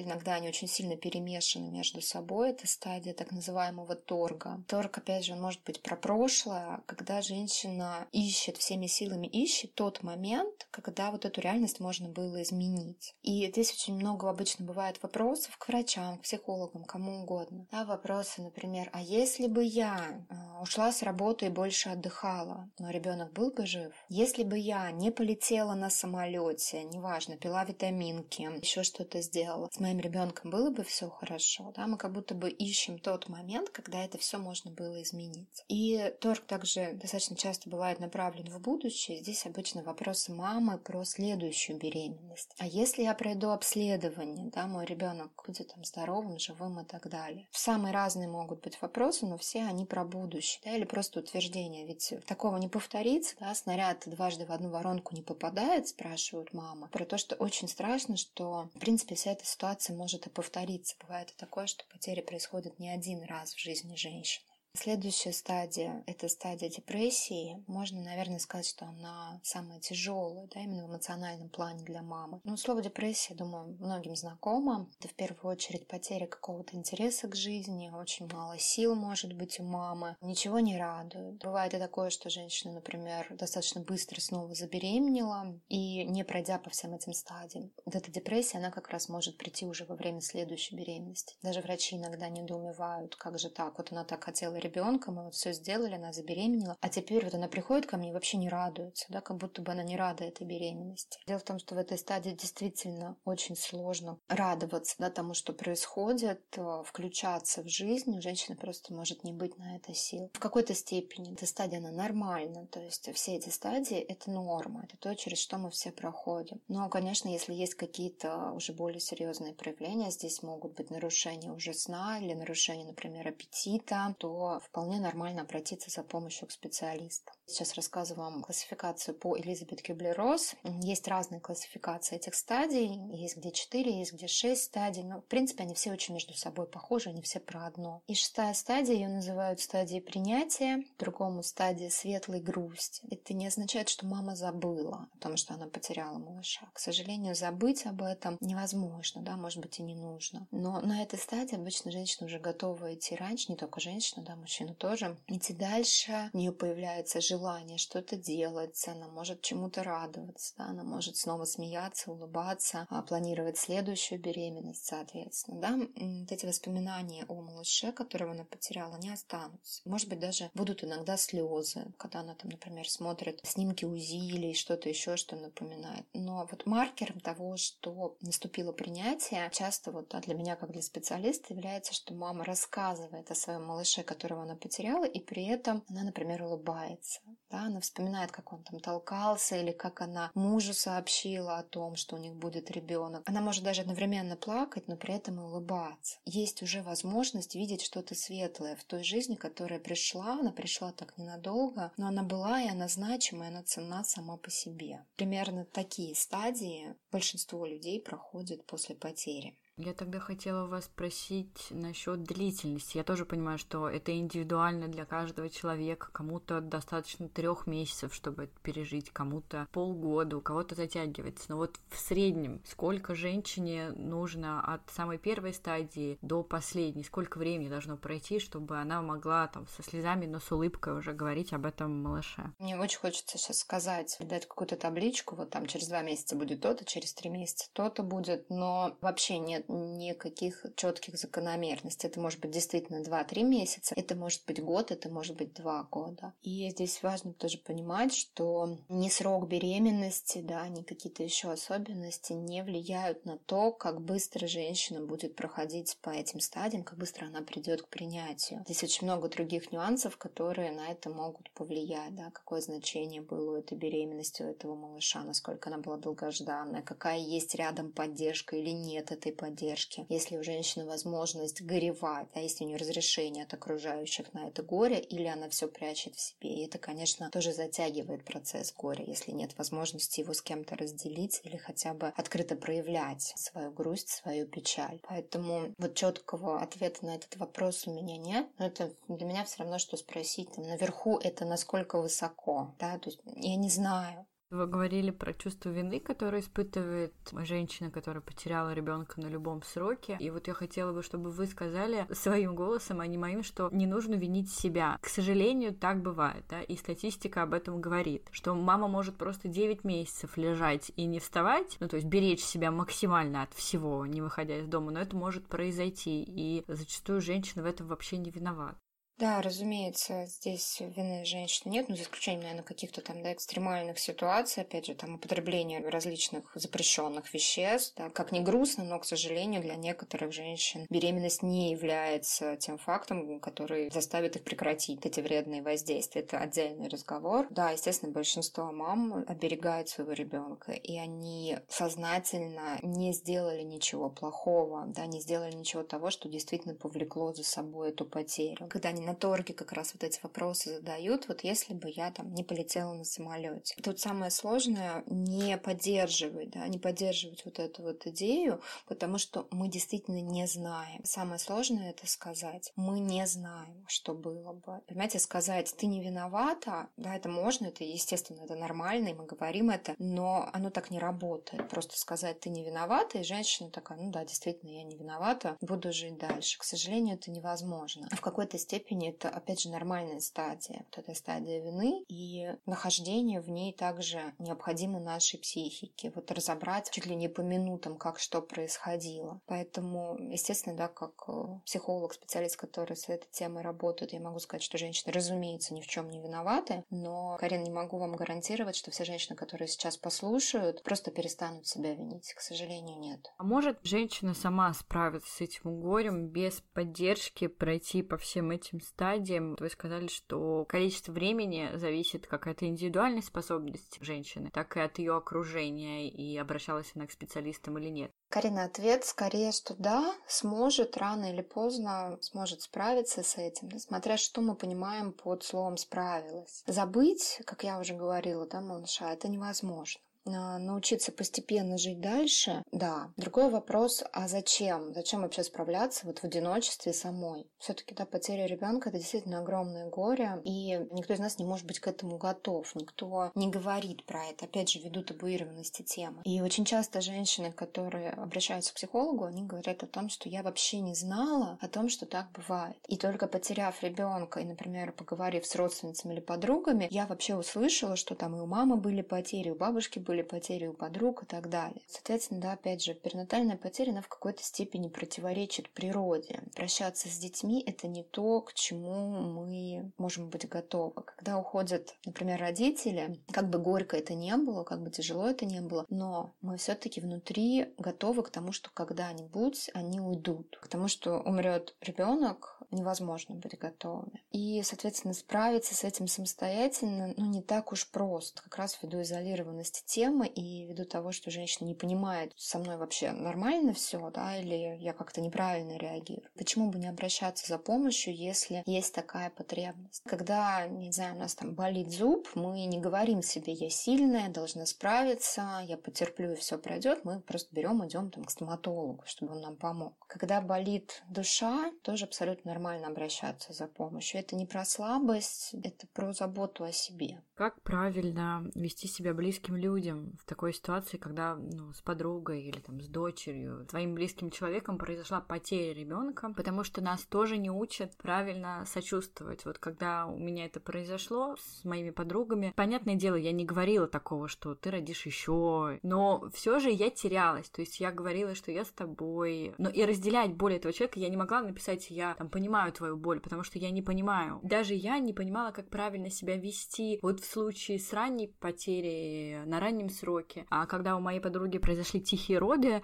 иногда они очень сильно перемешаны между собой, это стадия так называемого торга. Торг, опять же, может быть про прошлое, когда женщина ищет всеми силами, ищет тот момент, когда вот эту реальность можно было изменить. И здесь очень много обычно бывает вопросов к врачам, к психологам, кому угодно. Да, вопросы, например, а если бы я а, ушла с работы больше отдыхала, но ребенок был бы жив? Если бы я не полетела на самолете, неважно, пила витаминки, еще что-то сделала, с моим ребенком было бы все хорошо, да, мы как будто бы ищем тот момент, когда это все можно было изменить. И торг также достаточно часто бывает направлен в будущее. Здесь обычно вопросы мамы про следующую беременность. А если я пройду обследование, да, мой ребенок будет там здоровым, живым и так далее. Самые разные могут быть вопросы, но все они про будущее, да, или просто утверждение. Ведь такого не повторится, да, снаряд дважды в одну воронку не попадает, спрашивают мама. Про то, что очень страшно, что, в принципе, вся эта ситуация может и повториться. Бывает и такое, что потери происходят не один раз в жизни женщины. Следующая стадия – это стадия депрессии. Можно, наверное, сказать, что она самая тяжелая, да, именно в эмоциональном плане для мамы. Ну, слово депрессия, думаю, многим знакомо. Это в первую очередь потеря какого-то интереса к жизни, очень мало сил может быть у мамы, ничего не радует. Бывает и такое, что женщина, например, достаточно быстро снова забеременела и не пройдя по всем этим стадиям. Вот эта депрессия, она как раз может прийти уже во время следующей беременности. Даже врачи иногда недоумевают, как же так, вот она так хотела ребенка, мы вот все сделали, она забеременела, а теперь вот она приходит ко мне и вообще не радуется, да, как будто бы она не рада этой беременности. Дело в том, что в этой стадии действительно очень сложно радоваться, да, тому, что происходит, э, включаться в жизнь, у женщины просто может не быть на это сил. В какой-то степени эта стадия, она нормальна, то есть все эти стадии — это норма, это то, через что мы все проходим. Но, конечно, если есть какие-то уже более серьезные проявления, здесь могут быть нарушения уже сна или нарушения, например, аппетита, то вполне нормально обратиться за помощью к специалисту. Сейчас рассказываю вам классификацию по Элизабет Кюблер-Росс. Есть разные классификации этих стадий. Есть где 4, есть где 6 стадий. Но, в принципе, они все очень между собой похожи, они все про одно. И шестая стадия, ее называют стадией принятия, другому стадия светлой грусти. Это не означает, что мама забыла о том, что она потеряла малыша. К сожалению, забыть об этом невозможно, да, может быть и не нужно. Но на этой стадии обычно женщина уже готова идти раньше, не только женщина, да, мужчина тоже, идти дальше. У нее появляется желание что-то делать, она может чему-то радоваться, да, она может снова смеяться, улыбаться, а планировать следующую беременность, соответственно. Да. Вот эти воспоминания о малыше, которого она потеряла, не останутся. Может быть, даже будут иногда слезы, когда она там, например, смотрит снимки УЗИ или что-то еще, что напоминает. Но вот маркером того, что наступило принятие, часто вот да, для меня, как для специалиста, является, что мама рассказывает о своем малыше, которого она потеряла, и при этом она, например, улыбается. Да, она вспоминает, как он там толкался, или как она мужу сообщила о том, что у них будет ребенок. Она может даже одновременно плакать, но при этом и улыбаться. Есть уже возможность видеть что-то светлое в той жизни, которая пришла. Она пришла так ненадолго, но она была, и она значима, и она ценна сама по себе. Примерно такие стадии большинство людей проходит после потери. Я тогда хотела вас спросить насчет длительности. Я тоже понимаю, что это индивидуально для каждого человека. Кому-то достаточно трех месяцев, чтобы это пережить, кому-то полгода, у кого-то затягивается. Но вот в среднем сколько женщине нужно от самой первой стадии до последней? Сколько времени должно пройти, чтобы она могла там со слезами, но с улыбкой уже говорить об этом малыше? Мне очень хочется сейчас сказать, дать какую-то табличку, вот там через два месяца будет то-то, через три месяца то-то будет, но вообще нет никаких четких закономерностей. Это может быть действительно 2-3 месяца, это может быть год, это может быть 2 года. И здесь важно тоже понимать, что ни срок беременности, да, ни какие-то еще особенности не влияют на то, как быстро женщина будет проходить по этим стадиям, как быстро она придет к принятию. Здесь очень много других нюансов, которые на это могут повлиять, да, какое значение было у этой беременности, у этого малыша, насколько она была долгожданная, какая есть рядом поддержка или нет этой поддержки поддержки, если у женщины возможность горевать, а если у нее разрешение от окружающих на это горе, или она все прячет в себе. И это, конечно, тоже затягивает процесс горя, если нет возможности его с кем-то разделить или хотя бы открыто проявлять свою грусть, свою печаль. Поэтому вот четкого ответа на этот вопрос у меня нет. Но это для меня все равно, что спросить там, наверху это насколько высоко. Да? То есть я не знаю. Вы говорили про чувство вины, которое испытывает женщина, которая потеряла ребенка на любом сроке. И вот я хотела бы, чтобы вы сказали своим голосом, а не моим, что не нужно винить себя. К сожалению, так бывает, да, и статистика об этом говорит, что мама может просто 9 месяцев лежать и не вставать, ну, то есть беречь себя максимально от всего, не выходя из дома, но это может произойти, и зачастую женщина в этом вообще не виновата. Да, разумеется, здесь вины женщины нет, ну, за исключением, наверное, каких-то там, да, экстремальных ситуаций, опять же, там, употребления различных запрещенных веществ, да, как ни грустно, но, к сожалению, для некоторых женщин беременность не является тем фактом, который заставит их прекратить эти вредные воздействия. Это отдельный разговор. Да, естественно, большинство мам оберегают своего ребенка, и они сознательно не сделали ничего плохого, да, не сделали ничего того, что действительно повлекло за собой эту потерю. Когда они на торге как раз вот эти вопросы задают, вот если бы я там не полетела на самолете. Тут самое сложное не поддерживать, да, не поддерживать вот эту вот идею, потому что мы действительно не знаем. Самое сложное это сказать. Мы не знаем, что было бы. Понимаете, сказать, ты не виновата, да, это можно, это естественно, это нормально, и мы говорим это, но оно так не работает. Просто сказать, ты не виновата, и женщина такая, ну да, действительно, я не виновата, буду жить дальше. К сожалению, это невозможно. В какой-то степени степени это, опять же, нормальная стадия. Вот эта стадия вины, и нахождение в ней также необходимо нашей психике. Вот разобрать чуть ли не по минутам, как что происходило. Поэтому, естественно, да, как э, психолог, специалист, который с этой темой работает, я могу сказать, что женщины, разумеется, ни в чем не виноваты, но, Карин, не могу вам гарантировать, что все женщины, которые сейчас послушают, просто перестанут себя винить. К сожалению, нет. А может женщина сама справиться с этим горем без поддержки, пройти по всем этим стадиям. Вы сказали, что количество времени зависит как от индивидуальной способности женщины, так и от ее окружения, и обращалась она к специалистам или нет. Карина, ответ скорее, что да, сможет рано или поздно, сможет справиться с этим, смотря что мы понимаем под словом «справилась». Забыть, как я уже говорила, да, малыша, это невозможно. А, научиться постепенно жить дальше, да. Другой вопрос, а зачем? Зачем вообще справляться вот в одиночестве самой? Все-таки, да, потеря ребенка это действительно огромное горе, и никто из нас не может быть к этому готов, никто не говорит про это, опять же, ввиду табуированности темы. И очень часто женщины, которые обращаются к психологу, они говорят о том, что я вообще не знала о том, что так бывает. И только потеряв ребенка и, например, поговорив с родственницами или подругами, я вообще услышала, что там и у мамы были потери, у бабушки были были потери у подруг и так далее. Соответственно, да, опять же, перинатальная потеря, она в какой-то степени противоречит природе. Прощаться с детьми – это не то, к чему мы можем быть готовы. Когда уходят, например, родители, как бы горько это не было, как бы тяжело это не было, но мы все-таки внутри готовы к тому, что когда-нибудь они уйдут, к тому, что умрет ребенок, невозможно быть готовыми. И, соответственно, справиться с этим самостоятельно, ну, не так уж просто, как раз ввиду изолированности темы и ввиду того, что женщина не понимает, со мной вообще нормально все, да, или я как-то неправильно реагирую. Почему бы не обращаться за помощью, если есть такая потребность? Когда, не знаю, у нас там болит зуб, мы не говорим себе, я сильная, должна справиться, я потерплю и все пройдет, мы просто берем, идем там к стоматологу, чтобы он нам помог. Когда болит душа, тоже абсолютно нормально обращаться за помощью. Это не про слабость, это про заботу о себе. Как правильно вести себя близким людям в такой ситуации, когда ну, с подругой или там с дочерью, твоим близким человеком произошла потеря ребенка, потому что нас тоже не учат правильно сочувствовать. Вот когда у меня это произошло с моими подругами, понятное дело, я не говорила такого, что ты родишь еще, но все же я терялась. То есть я говорила, что я с тобой, но и разделять боль этого человека я не могла написать, я там понимаю, твою боль, потому что я не понимаю. Даже я не понимала, как правильно себя вести вот в случае с ранней потерей на раннем сроке. А когда у моей подруги произошли тихие роды,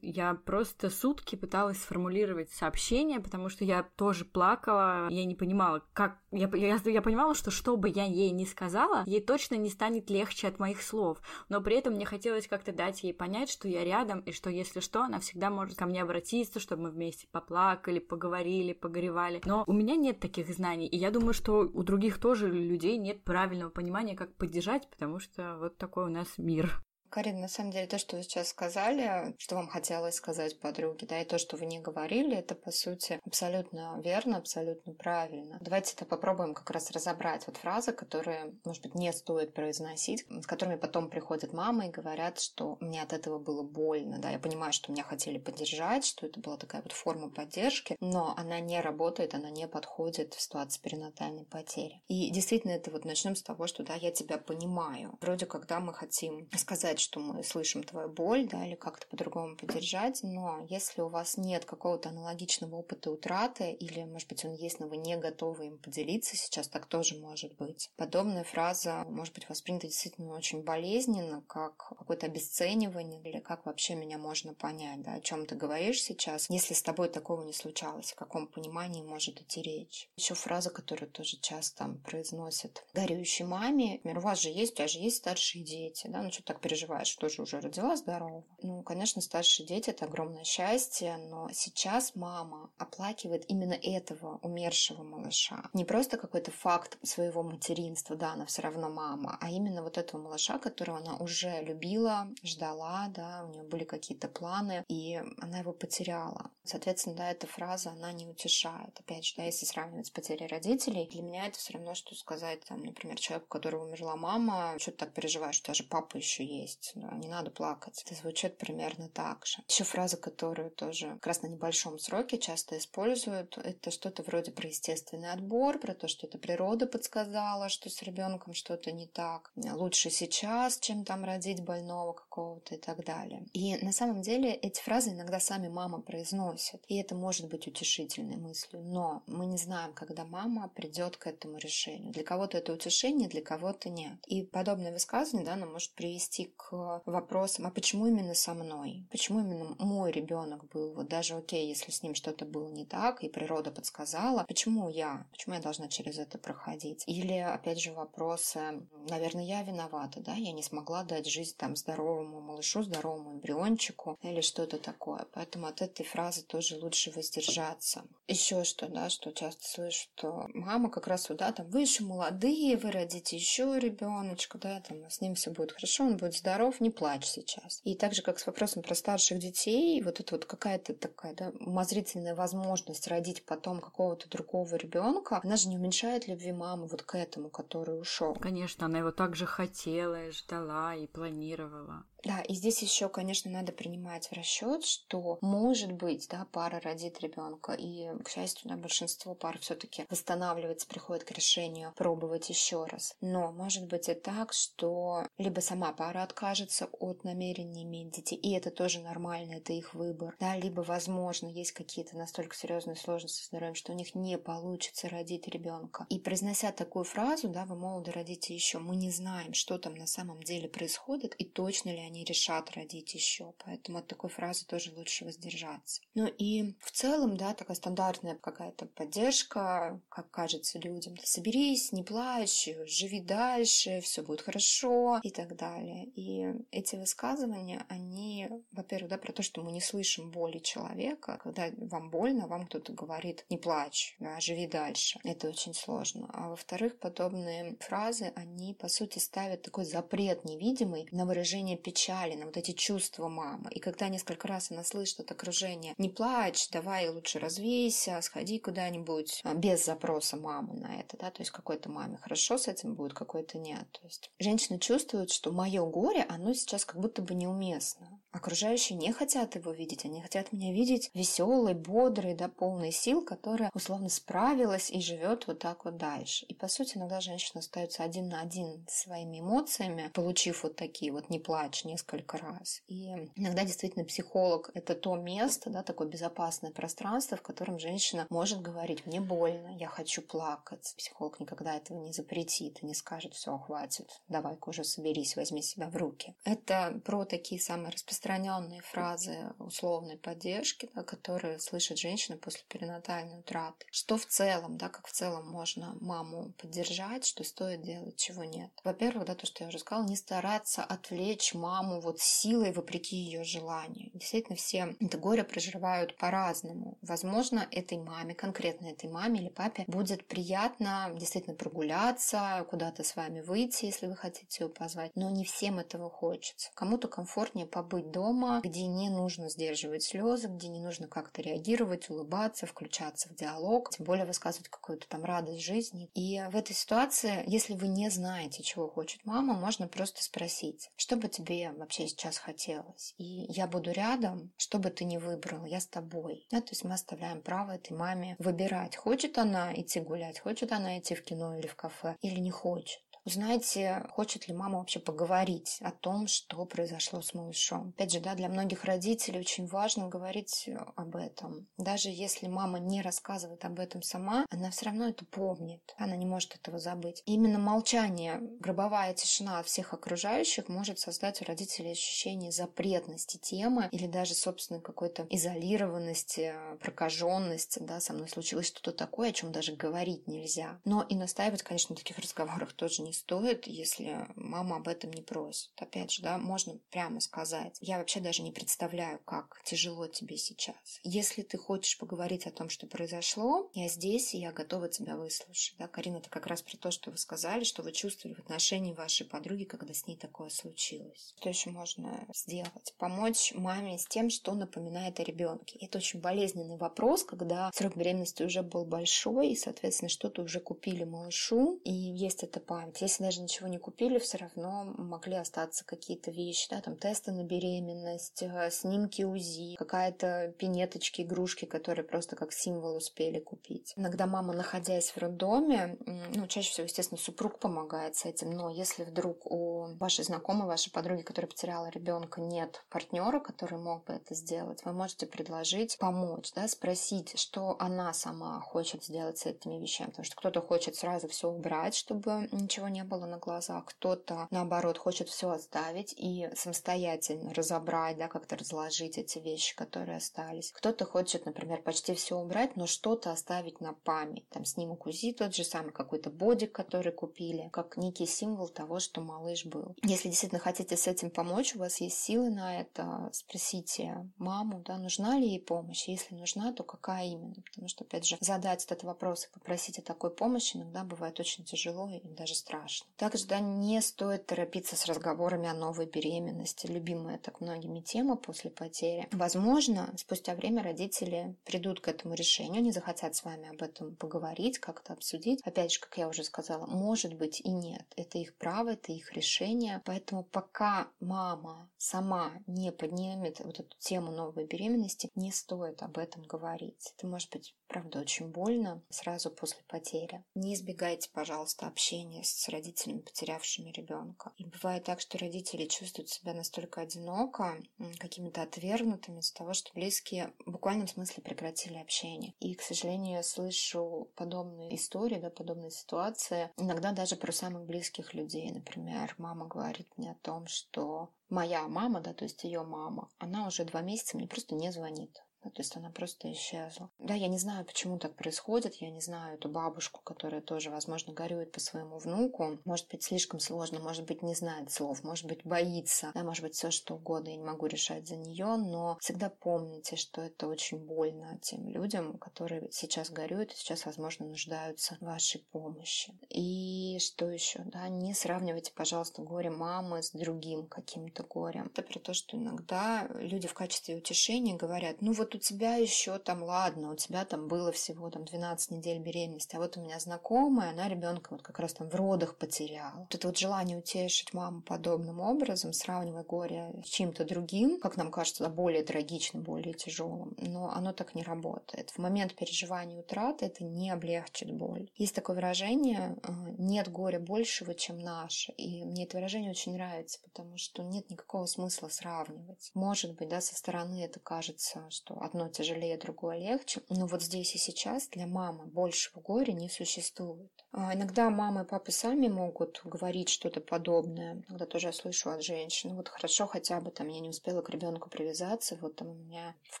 Я просто сутки пыталась сформулировать сообщение, потому что я тоже плакала, я не понимала, как... Я, я, я понимала, что что бы я ей не сказала, ей точно не станет легче от моих слов, но при этом мне хотелось как-то дать ей понять, что я рядом, и что если что, она всегда может ко мне обратиться, чтобы мы вместе поплакали, поговорили, погоревали. Но у меня нет таких знаний, и я думаю, что у других тоже людей нет правильного понимания, как поддержать, потому что вот такой у нас мир. Карин, на самом деле, то, что вы сейчас сказали, что вам хотелось сказать подруге, да, и то, что вы не говорили, это, по сути, абсолютно верно, абсолютно правильно. Давайте это попробуем как раз разобрать вот фразы, которые, может быть, не стоит произносить, с которыми потом приходят мамы и говорят, что мне от этого было больно, да, я понимаю, что меня хотели поддержать, что это была такая вот форма поддержки, но она не работает, она не подходит в ситуации перинатальной потери. И действительно, это вот начнем с того, что, да, я тебя понимаю. Вроде, когда мы хотим сказать, сказать, что мы слышим твою боль, да, или как-то по-другому поддержать, но если у вас нет какого-то аналогичного опыта утраты, или, может быть, он есть, но вы не готовы им поделиться сейчас, так тоже может быть. Подобная фраза может быть воспринята действительно очень болезненно, как какое-то обесценивание, или как вообще меня можно понять, да, о чем ты говоришь сейчас, если с тобой такого не случалось, в каком понимании может идти речь. Еще фраза, которую тоже часто произносят горюющей маме, например, у вас же есть, у тебя же есть старшие дети, да, ну что так переживаешь, переживаешь, что же уже родила здорового. Ну, конечно, старшие дети – это огромное счастье, но сейчас мама оплакивает именно этого умершего малыша. Не просто какой-то факт своего материнства, да, она все равно мама, а именно вот этого малыша, которого она уже любила, ждала, да, у нее были какие-то планы, и она его потеряла. Соответственно, да, эта фраза, она не утешает. Опять же, да, если сравнивать с потерей родителей, для меня это все равно, что сказать, там, например, человеку, у которого умерла мама, что ты так переживаешь, у тебя же папа еще есть есть, не надо плакать. Это звучит примерно так же. Еще фраза, которую тоже как раз на небольшом сроке часто используют, это что-то вроде про естественный отбор, про то, что это природа подсказала, что с ребенком что-то не так. Лучше сейчас, чем там родить больного какого-то и так далее. И на самом деле эти фразы иногда сами мама произносит. И это может быть утешительной мыслью. Но мы не знаем, когда мама придет к этому решению. Для кого-то это утешение, для кого-то нет. И подобное высказывание да, оно может привести к вопросам, а почему именно со мной? Почему именно мой ребенок был? Вот даже окей, если с ним что-то было не так, и природа подсказала, почему я? Почему я должна через это проходить? Или, опять же, вопросы, наверное, я виновата, да? Я не смогла дать жизнь там здоровому малышу, здоровому эмбриончику или что-то такое. Поэтому от этой фразы тоже лучше воздержаться. Еще что, да, что часто слышу, что мама как раз вот, да, там, вы еще молодые, вы родите еще ребеночка, да, там, с ним все будет хорошо, он будет здоров, здоров, не плачь сейчас. И так же, как с вопросом про старших детей, вот это вот какая-то такая да, умозрительная возможность родить потом какого-то другого ребенка, она же не уменьшает любви мамы вот к этому, который ушел. Конечно, она его также хотела, ждала и планировала. Да, и здесь еще, конечно, надо принимать в расчет, что может быть, да, пара родит ребенка, и, к счастью, да, большинство пар все-таки восстанавливается, приходит к решению пробовать еще раз. Но может быть и так, что либо сама пара откажется от намерения иметь детей, и это тоже нормально, это их выбор, да, либо, возможно, есть какие-то настолько серьезные сложности с здоровьем, что у них не получится родить ребенка. И произнося такую фразу, да, вы молоды родите еще, мы не знаем, что там на самом деле происходит, и точно ли они решат родить еще. Поэтому от такой фразы тоже лучше воздержаться. Ну и в целом, да, такая стандартная какая-то поддержка, как кажется людям. Соберись, не плачь, живи дальше, все будет хорошо и так далее. И эти высказывания, они, во-первых, да, про то, что мы не слышим боли человека. Когда вам больно, вам кто-то говорит, не плачь, да, живи дальше. Это очень сложно. А во-вторых, подобные фразы, они, по сути, ставят такой запрет невидимый на выражение печали печали, на вот эти чувства мамы. И когда несколько раз она слышит от окружения «не плачь, давай лучше развейся, сходи куда-нибудь», а, без запроса мамы на это, да, то есть какой-то маме хорошо с этим будет, какой-то нет. То есть женщина чувствует, что мое горе, оно сейчас как будто бы неуместно. Окружающие не хотят его видеть, они хотят меня видеть веселой, бодрой, да, полной сил, которая условно справилась и живет вот так вот дальше. И по сути иногда женщина остается один на один с своими эмоциями, получив вот такие вот «не плачь, несколько раз. И иногда действительно психолог – это то место, да, такое безопасное пространство, в котором женщина может говорить «мне больно, я хочу плакать». Психолог никогда этого не запретит и не скажет «все, хватит, давай-ка уже соберись, возьми себя в руки». Это про такие самые распространенные распространенные фразы условной поддержки, да, которые слышит женщина после перинатальной утраты. Что в целом, да, как в целом можно маму поддержать, что стоит делать, чего нет. Во-первых, да, то, что я уже сказала, не стараться отвлечь маму вот силой вопреки ее желанию. Действительно, все это горе проживают по-разному. Возможно, этой маме, конкретно этой маме или папе будет приятно действительно прогуляться, куда-то с вами выйти, если вы хотите ее позвать, но не всем этого хочется. Кому-то комфортнее побыть дома, где не нужно сдерживать слезы, где не нужно как-то реагировать, улыбаться, включаться в диалог, тем более высказывать какую-то там радость жизни. И в этой ситуации, если вы не знаете, чего хочет мама, можно просто спросить, что бы тебе вообще сейчас хотелось? И я буду рядом, что бы ты ни выбрал, я с тобой. Да, то есть мы оставляем право этой маме выбирать, хочет она идти гулять, хочет она идти в кино или в кафе, или не хочет. Узнайте, хочет ли мама вообще поговорить о том, что произошло с малышом. Опять же, да, для многих родителей очень важно говорить э, об этом. Даже если мама не рассказывает об этом сама, она все равно это помнит. Она не может этого забыть. И именно молчание, гробовая тишина от всех окружающих может создать у родителей ощущение запретности темы или даже собственной какой-то изолированности, прокаженности. Да, со мной случилось что-то такое, о чем даже говорить нельзя. Но и настаивать, конечно, на таких разговорах тоже не стоит, если мама об этом не просит. Опять же, да, можно прямо сказать. Я вообще даже не представляю, как тяжело тебе сейчас. Если ты хочешь поговорить о том, что произошло, я здесь, и я готова тебя выслушать. Да, Карина, это как раз про то, что вы сказали, что вы чувствовали в отношении вашей подруги, когда с ней такое случилось. Что еще можно сделать? Помочь маме с тем, что напоминает о ребенке. Это очень болезненный вопрос, когда срок беременности уже был большой, и, соответственно, что-то уже купили малышу, и есть эта память если даже ничего не купили, все равно могли остаться какие-то вещи, да, там тесты на беременность, э, снимки УЗИ, какая-то пинеточки, игрушки, которые просто как символ успели купить. Иногда мама, находясь в роддоме, ну, чаще всего, естественно, супруг помогает с этим, но если вдруг у вашей знакомой, вашей подруги, которая потеряла ребенка, нет партнера, который мог бы это сделать, вы можете предложить помочь, да, спросить, что она сама хочет сделать с этими вещами, потому что кто-то хочет сразу все убрать, чтобы ничего не не было на глазах. Кто-то, наоборот, хочет все оставить и самостоятельно разобрать, да, как-то разложить эти вещи, которые остались. Кто-то хочет, например, почти все убрать, но что-то оставить на память. Там снимок УЗИ, тот же самый какой-то бодик, который купили, как некий символ того, что малыш был. Если действительно хотите с этим помочь, у вас есть силы на это, спросите маму, да, нужна ли ей помощь. Если нужна, то какая именно? Потому что, опять же, задать этот вопрос и попросить о такой помощи иногда бывает очень тяжело и даже страшно страшно. Также да, не стоит торопиться с разговорами о новой беременности, любимая так многими тема после потери. Возможно, спустя время родители придут к этому решению, они захотят с вами об этом поговорить, как-то обсудить. Опять же, как я уже сказала, может быть и нет. Это их право, это их решение. Поэтому пока мама сама не поднимет вот эту тему новой беременности, не стоит об этом говорить. Это может быть, правда, очень больно сразу после потери. Не избегайте, пожалуйста, общения с родителями потерявшими ребенка. И бывает так, что родители чувствуют себя настолько одиноко, какими-то отвергнутыми из-за того, что близкие в буквальном смысле прекратили общение. И, к сожалению, я слышу подобные истории, да, подобные ситуации, иногда даже про самых близких людей. Например, мама говорит мне о том, что моя мама, да, то есть ее мама, она уже два месяца мне просто не звонит. То есть она просто исчезла. Да, я не знаю, почему так происходит. Я не знаю эту бабушку, которая тоже, возможно, горюет по своему внуку. Может быть, слишком сложно, может быть, не знает слов, может быть, боится. Да, может быть, все что угодно. Я не могу решать за нее, но всегда помните, что это очень больно тем людям, которые сейчас горюют и сейчас, возможно, нуждаются в вашей помощи. И что еще? Да, не сравнивайте, пожалуйста, горе мамы с другим каким-то горем. Это про то, что иногда люди в качестве утешения говорят, ну вот у тебя еще там, ладно, у тебя там было всего там 12 недель беременности, а вот у меня знакомая, она ребенка вот как раз там в родах потеряла. Вот это вот желание утешить маму подобным образом, сравнивая горе с чем-то другим, как нам кажется, более трагичным, более тяжелым, но оно так не работает. В момент переживания утраты это не облегчит боль. Есть такое выражение э, «нет горя большего, чем наше», и мне это выражение очень нравится, потому что нет никакого смысла сравнивать. Может быть, да, со стороны это кажется, что что одно тяжелее, другое легче. Но вот здесь и сейчас для мамы большего горя не существует. А иногда мамы и папы сами могут говорить что-то подобное. Иногда тоже я слышу от женщин. Вот хорошо хотя бы там я не успела к ребенку привязаться. Вот там у меня в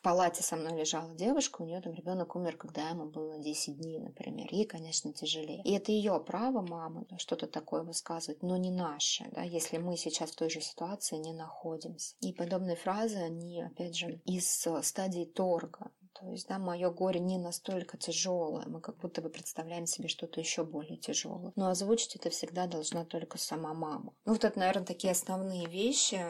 палате со мной лежала девушка, у нее там ребенок умер, когда ему было 10 дней, например. Ей, конечно, тяжелее. И это ее право мамы что-то такое высказывать, но не наше, да, если мы сейчас в той же ситуации не находимся. И подобные фразы, они, опять же, из стадии торга. То есть, да, мое горе не настолько тяжелое, мы как будто бы представляем себе что-то еще более тяжелое. Но озвучить это всегда должна только сама мама. Ну, вот это, наверное, такие основные вещи,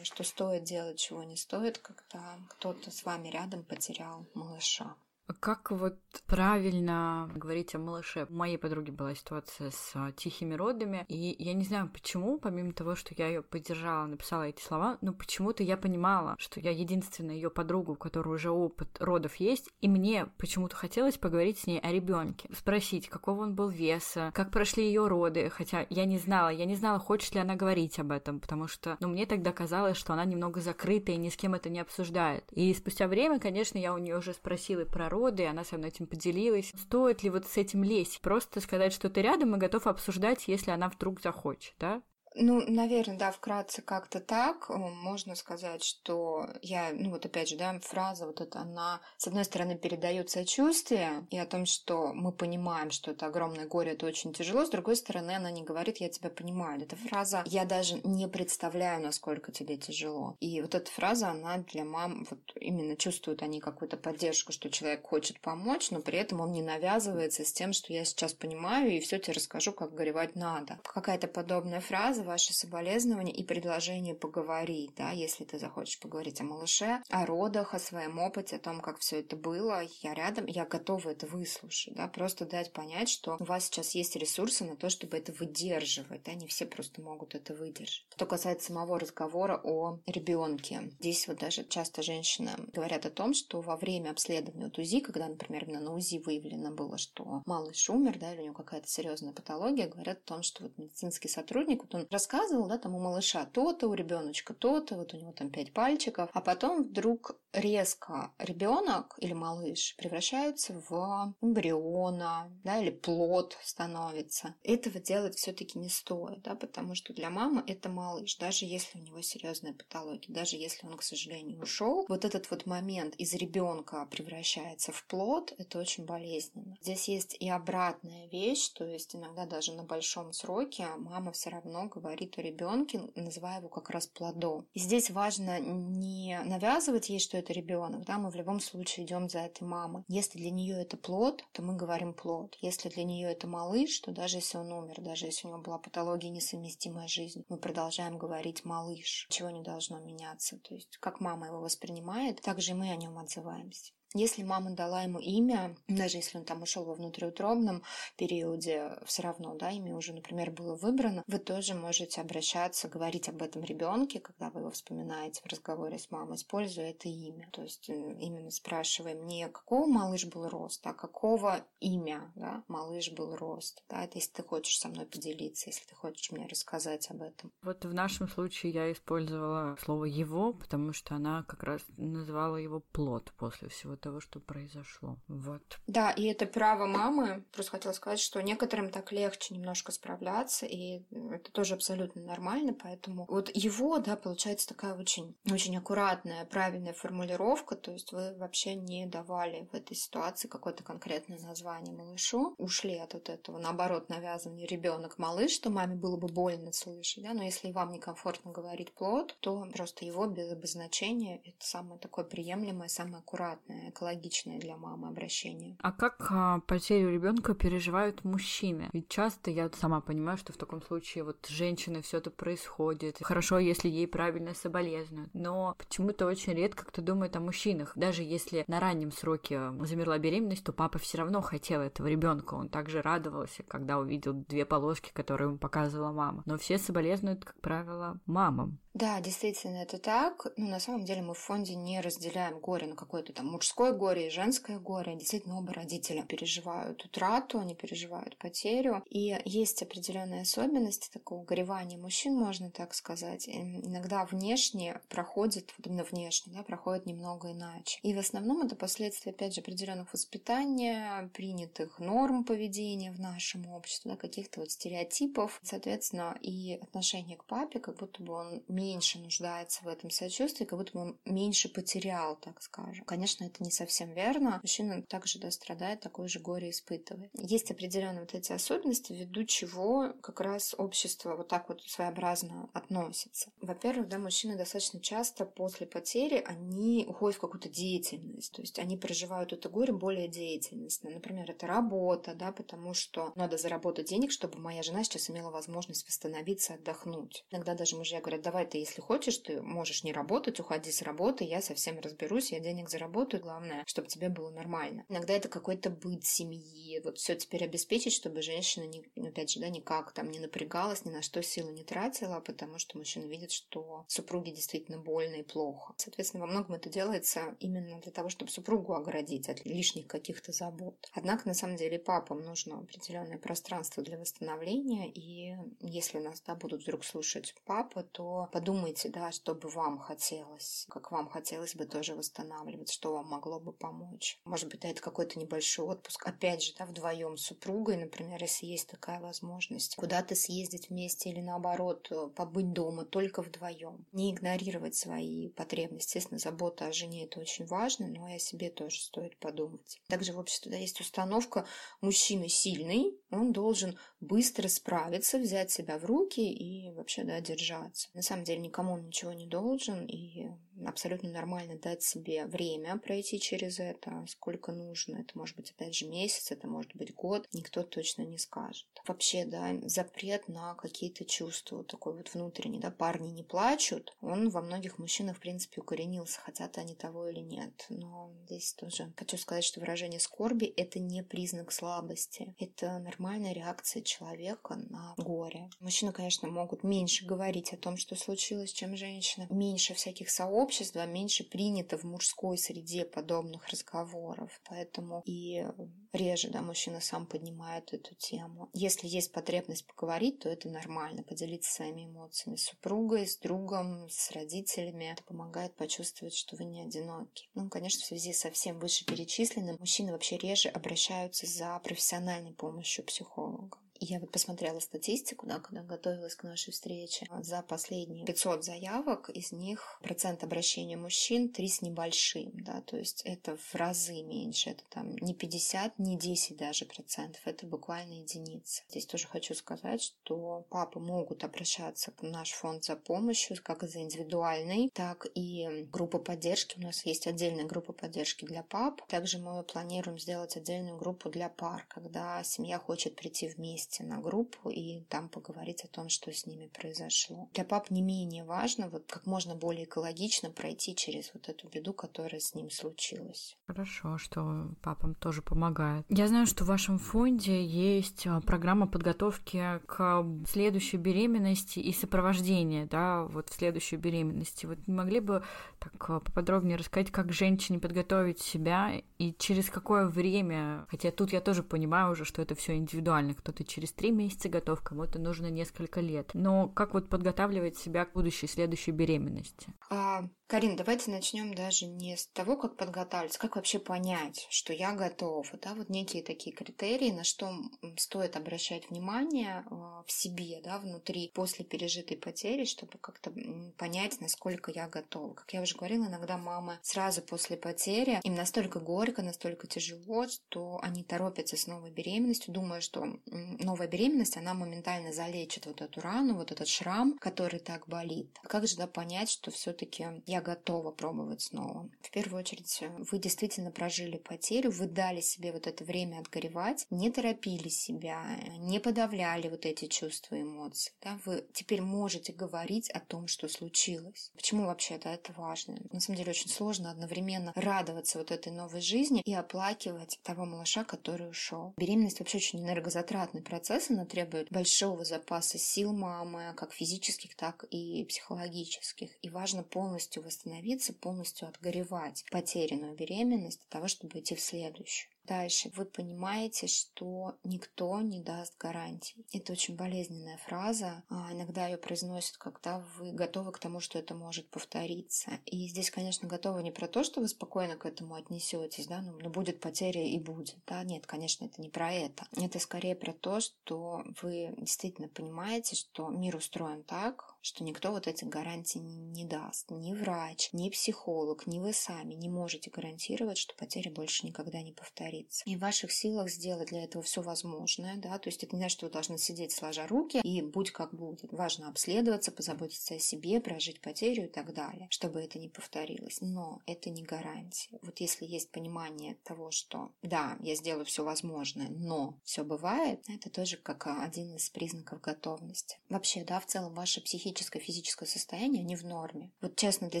что стоит делать, чего не стоит, когда кто-то с вами рядом потерял малыша. Как вот правильно говорить о малыше? У моей подруги была ситуация с тихими родами, и я не знаю почему, помимо того, что я ее поддержала, написала эти слова, но почему-то я понимала, что я единственная ее подруга, у которой уже опыт родов есть, и мне почему-то хотелось поговорить с ней о ребенке, спросить, какого он был веса, как прошли ее роды, хотя я не знала, я не знала, хочет ли она говорить об этом, потому что, ну, мне тогда казалось, что она немного закрыта и ни с кем это не обсуждает. И спустя время, конечно, я у нее уже спросила про роды, и она со мной этим поделилась. Стоит ли вот с этим лезть? Просто сказать, что ты рядом и готов обсуждать, если она вдруг захочет, да? Ну, наверное, да, вкратце как-то так. Можно сказать, что я, ну вот опять же, да, фраза вот эта, она, с одной стороны, передает сочувствие и о том, что мы понимаем, что это огромное горе, это очень тяжело, с другой стороны, она не говорит, я тебя понимаю. Эта фраза, я даже не представляю, насколько тебе тяжело. И вот эта фраза, она для мам, вот именно чувствуют они какую-то поддержку, что человек хочет помочь, но при этом он не навязывается с тем, что я сейчас понимаю и все тебе расскажу, как горевать надо. Какая-то подобная фраза ваши соболезнования и предложение поговорить, да, если ты захочешь поговорить о малыше, о родах, о своем опыте, о том, как все это было, я рядом, я готова это выслушать, да, просто дать понять, что у вас сейчас есть ресурсы на то, чтобы это выдерживать, да, не все просто могут это выдержать. Что касается самого разговора о ребенке, здесь вот даже часто женщины говорят о том, что во время обследования от УЗИ, когда, например, на УЗИ выявлено было, что малыш умер, да, или у него какая-то серьезная патология, говорят о том, что вот медицинский сотрудник, вот он рассказывал, да, там у малыша то-то, у ребеночка то-то, вот у него там пять пальчиков, а потом вдруг резко ребенок или малыш превращаются в эмбриона, да, или плод становится. Этого делать все-таки не стоит, да, потому что для мамы это малыш, даже если у него серьезная патология, даже если он, к сожалению, ушел, вот этот вот момент из ребенка превращается в плод, это очень болезненно. Здесь есть и обратная вещь, то есть иногда даже на большом сроке мама все равно говорит говорит о ребенке, называя его как раз плодом. И здесь важно не навязывать ей, что это ребенок, да, мы в любом случае идем за этой мамой. Если для нее это плод, то мы говорим плод. Если для нее это малыш, то даже если он умер, даже если у него была патология несовместимая с жизнью, мы продолжаем говорить малыш. Чего не должно меняться. То есть, как мама его воспринимает, так же и мы о нем отзываемся. Если мама дала ему имя, даже если он там ушел во внутриутробном периоде, все равно, да, имя уже, например, было выбрано, вы тоже можете обращаться, говорить об этом ребенке, когда вы его вспоминаете в разговоре с мамой, используя это имя. То есть именно спрашиваем не какого малыш был рост, а какого имя, да, малыш был рост. Да, это если ты хочешь со мной поделиться, если ты хочешь мне рассказать об этом. Вот в нашем случае я использовала слово его, потому что она как раз называла его плод после всего того, что произошло. Вот. Да, и это право мамы. Просто хотела сказать, что некоторым так легче немножко справляться, и это тоже абсолютно нормально, поэтому вот его, да, получается такая очень, очень аккуратная, правильная формулировка, то есть вы вообще не давали в этой ситуации какое-то конкретное название малышу, ушли от вот этого, наоборот, навязывания ребенок-малыш, что маме было бы больно слышать, да, но если вам некомфортно говорить плод, то просто его без обозначения это самое такое приемлемое, самое аккуратное, экологичное для мамы обращение. А как а, потерю ребенка переживают мужчины? Ведь часто я сама понимаю, что в таком случае вот женщины все это происходит. Хорошо, если ей правильно соболезнуют. Но почему-то очень редко кто думает о мужчинах. Даже если на раннем сроке замерла беременность, то папа все равно хотел этого ребенка. Он также радовался, когда увидел две полоски, которые ему показывала мама. Но все соболезнуют, как правило, мамам. Да, действительно, это так. Ну, на самом деле мы в фонде не разделяем горе на какое-то там мужское горе и женское горе. Действительно, оба родителя переживают утрату, они переживают потерю. И есть определенные особенности такого горевания мужчин, можно так сказать. Иногда внешне проходит, вот именно внешне, да, проходит немного иначе. И в основном это последствия, опять же, определенных воспитания, принятых норм поведения в нашем обществе, да, каких-то вот стереотипов. Соответственно, и отношение к папе, как будто бы он меньше нуждается в этом сочувствии, как будто бы он меньше потерял, так скажем. Конечно, это не совсем верно. Мужчина также да, страдает, такое же горе испытывает. Есть определенные вот эти особенности, ввиду чего как раз общество вот так вот своеобразно относится. Во-первых, да, мужчины достаточно часто после потери, они уходят в какую-то деятельность, то есть они проживают это горе более деятельностно. Например, это работа, да, потому что надо заработать денег, чтобы моя жена сейчас имела возможность восстановиться, отдохнуть. Иногда даже мужья говорят, давай ты, если хочешь, ты можешь не работать, уходи с работы, я совсем разберусь, я денег заработаю, главное, чтобы тебе было нормально. Иногда это какой-то быт семьи, вот все теперь обеспечить, чтобы женщина, не, опять же, да, никак там не напрягалась, ни на что силу не тратила, потому что мужчина видит, что супруге действительно больно и плохо. Соответственно, во многом это делается именно для того, чтобы супругу оградить от лишних каких-то забот. Однако, на самом деле, папам нужно определенное пространство для восстановления, и если нас да, будут вдруг слушать папа, то подумайте, да, что бы вам хотелось, как вам хотелось бы тоже восстанавливать, что вам могло бы помочь. Может быть, это какой-то небольшой отпуск, опять же, да, вдвоем с супругой, например, если есть такая возможность, куда-то съездить вместе или наоборот, побыть дома только вдвоем. Не игнорировать свои потребности. Естественно, забота о жене это очень важно, но и о себе тоже стоит подумать. Также в обществе да, есть установка мужчина сильный, он должен быстро справиться, взять себя в руки и вообще да, держаться. На самом деле никому он ничего не должен, и абсолютно нормально дать себе время пройти через это, сколько нужно. Это может быть, опять же, месяц, это может быть год, никто точно не скажет. Вообще, да, запрет на какие-то чувства, такой вот внутренний, да, парни не плачут, он во многих мужчинах, в принципе, укоренился, хотят они того или нет. Но здесь тоже хочу сказать, что выражение скорби – это не признак слабости, это нормальная реакция человека на горе. Мужчины, конечно, могут меньше говорить о том, что случилось, чем женщина, меньше всяких сообществ, общества меньше принято в мужской среде подобных разговоров, поэтому и реже да, мужчина сам поднимает эту тему. Если есть потребность поговорить, то это нормально, поделиться своими эмоциями с супругой, с другом, с родителями. Это помогает почувствовать, что вы не одиноки. Ну, конечно, в связи со всем вышеперечисленным, мужчины вообще реже обращаются за профессиональной помощью психолога. Я вот посмотрела статистику, да, когда готовилась к нашей встрече. За последние 500 заявок из них процент обращения мужчин 3 с небольшим, да, то есть это в разы меньше, это там не 50, не 10 даже процентов, это буквально единица. Здесь тоже хочу сказать, что папы могут обращаться к наш фонд за помощью, как за индивидуальной, так и группа поддержки. У нас есть отдельная группа поддержки для пап. Также мы планируем сделать отдельную группу для пар, когда семья хочет прийти вместе вместе на группу и там поговорить о том, что с ними произошло. Для пап не менее важно вот как можно более экологично пройти через вот эту беду, которая с ним случилась. Хорошо, что папам тоже помогает. Я знаю, что в вашем фонде есть а, программа подготовки к следующей беременности и сопровождения, да, вот в следующей беременности. Вот не могли бы так а, поподробнее рассказать, как женщине подготовить себя и через какое время, хотя тут я тоже понимаю уже, что это все индивидуально, кто-то через три месяца готов, кому-то нужно несколько лет. Но как вот подготавливать себя к будущей следующей беременности? А, Карин, давайте начнем даже не с того, как подготавливаться, как вообще понять, что я готова. Да, вот некие такие критерии, на что стоит обращать внимание а, в себе, да, внутри, после пережитой потери, чтобы как-то понять, насколько я готова. Как я уже говорила, иногда мамы сразу после потери, им настолько горько, настолько тяжело, что они торопятся с новой беременностью, думая, что новая беременность, она моментально залечит вот эту рану, вот этот шрам, который так болит. А как же да, понять, что все-таки я я готова пробовать снова. В первую очередь, вы действительно прожили потерю, вы дали себе вот это время отгоревать, не торопили себя, не подавляли вот эти чувства и эмоции. Да? Вы теперь можете говорить о том, что случилось. Почему вообще да, это важно? На самом деле очень сложно одновременно радоваться вот этой новой жизни и оплакивать того малыша, который ушел. Беременность вообще очень энергозатратный процесс, она требует большого запаса сил мамы, как физических, так и психологических. И важно полностью восстановиться, полностью отгоревать потерянную беременность для того, чтобы идти в следующую. Дальше вы понимаете, что никто не даст гарантий. Это очень болезненная фраза. А иногда ее произносят, когда вы готовы к тому, что это может повториться. И здесь, конечно, готовы не про то, что вы спокойно к этому отнесетесь, да, ну, ну будет потеря и будет. Да, нет, конечно, это не про это. Это скорее про то, что вы действительно понимаете, что мир устроен так, что никто вот эти гарантии не даст. Ни врач, ни психолог, ни вы сами не можете гарантировать, что потеря больше никогда не повторится. И в ваших силах сделать для этого все возможное, да, то есть это не значит, что вы должны сидеть сложа руки и будь как будет. Важно обследоваться, позаботиться о себе, прожить потерю и так далее, чтобы это не повторилось. Но это не гарантия. Вот если есть понимание того, что да, я сделаю все возможное, но все бывает, это тоже как один из признаков готовности. Вообще, да, в целом ваша психическая психическое, физическое состояние, не в норме. Вот честно для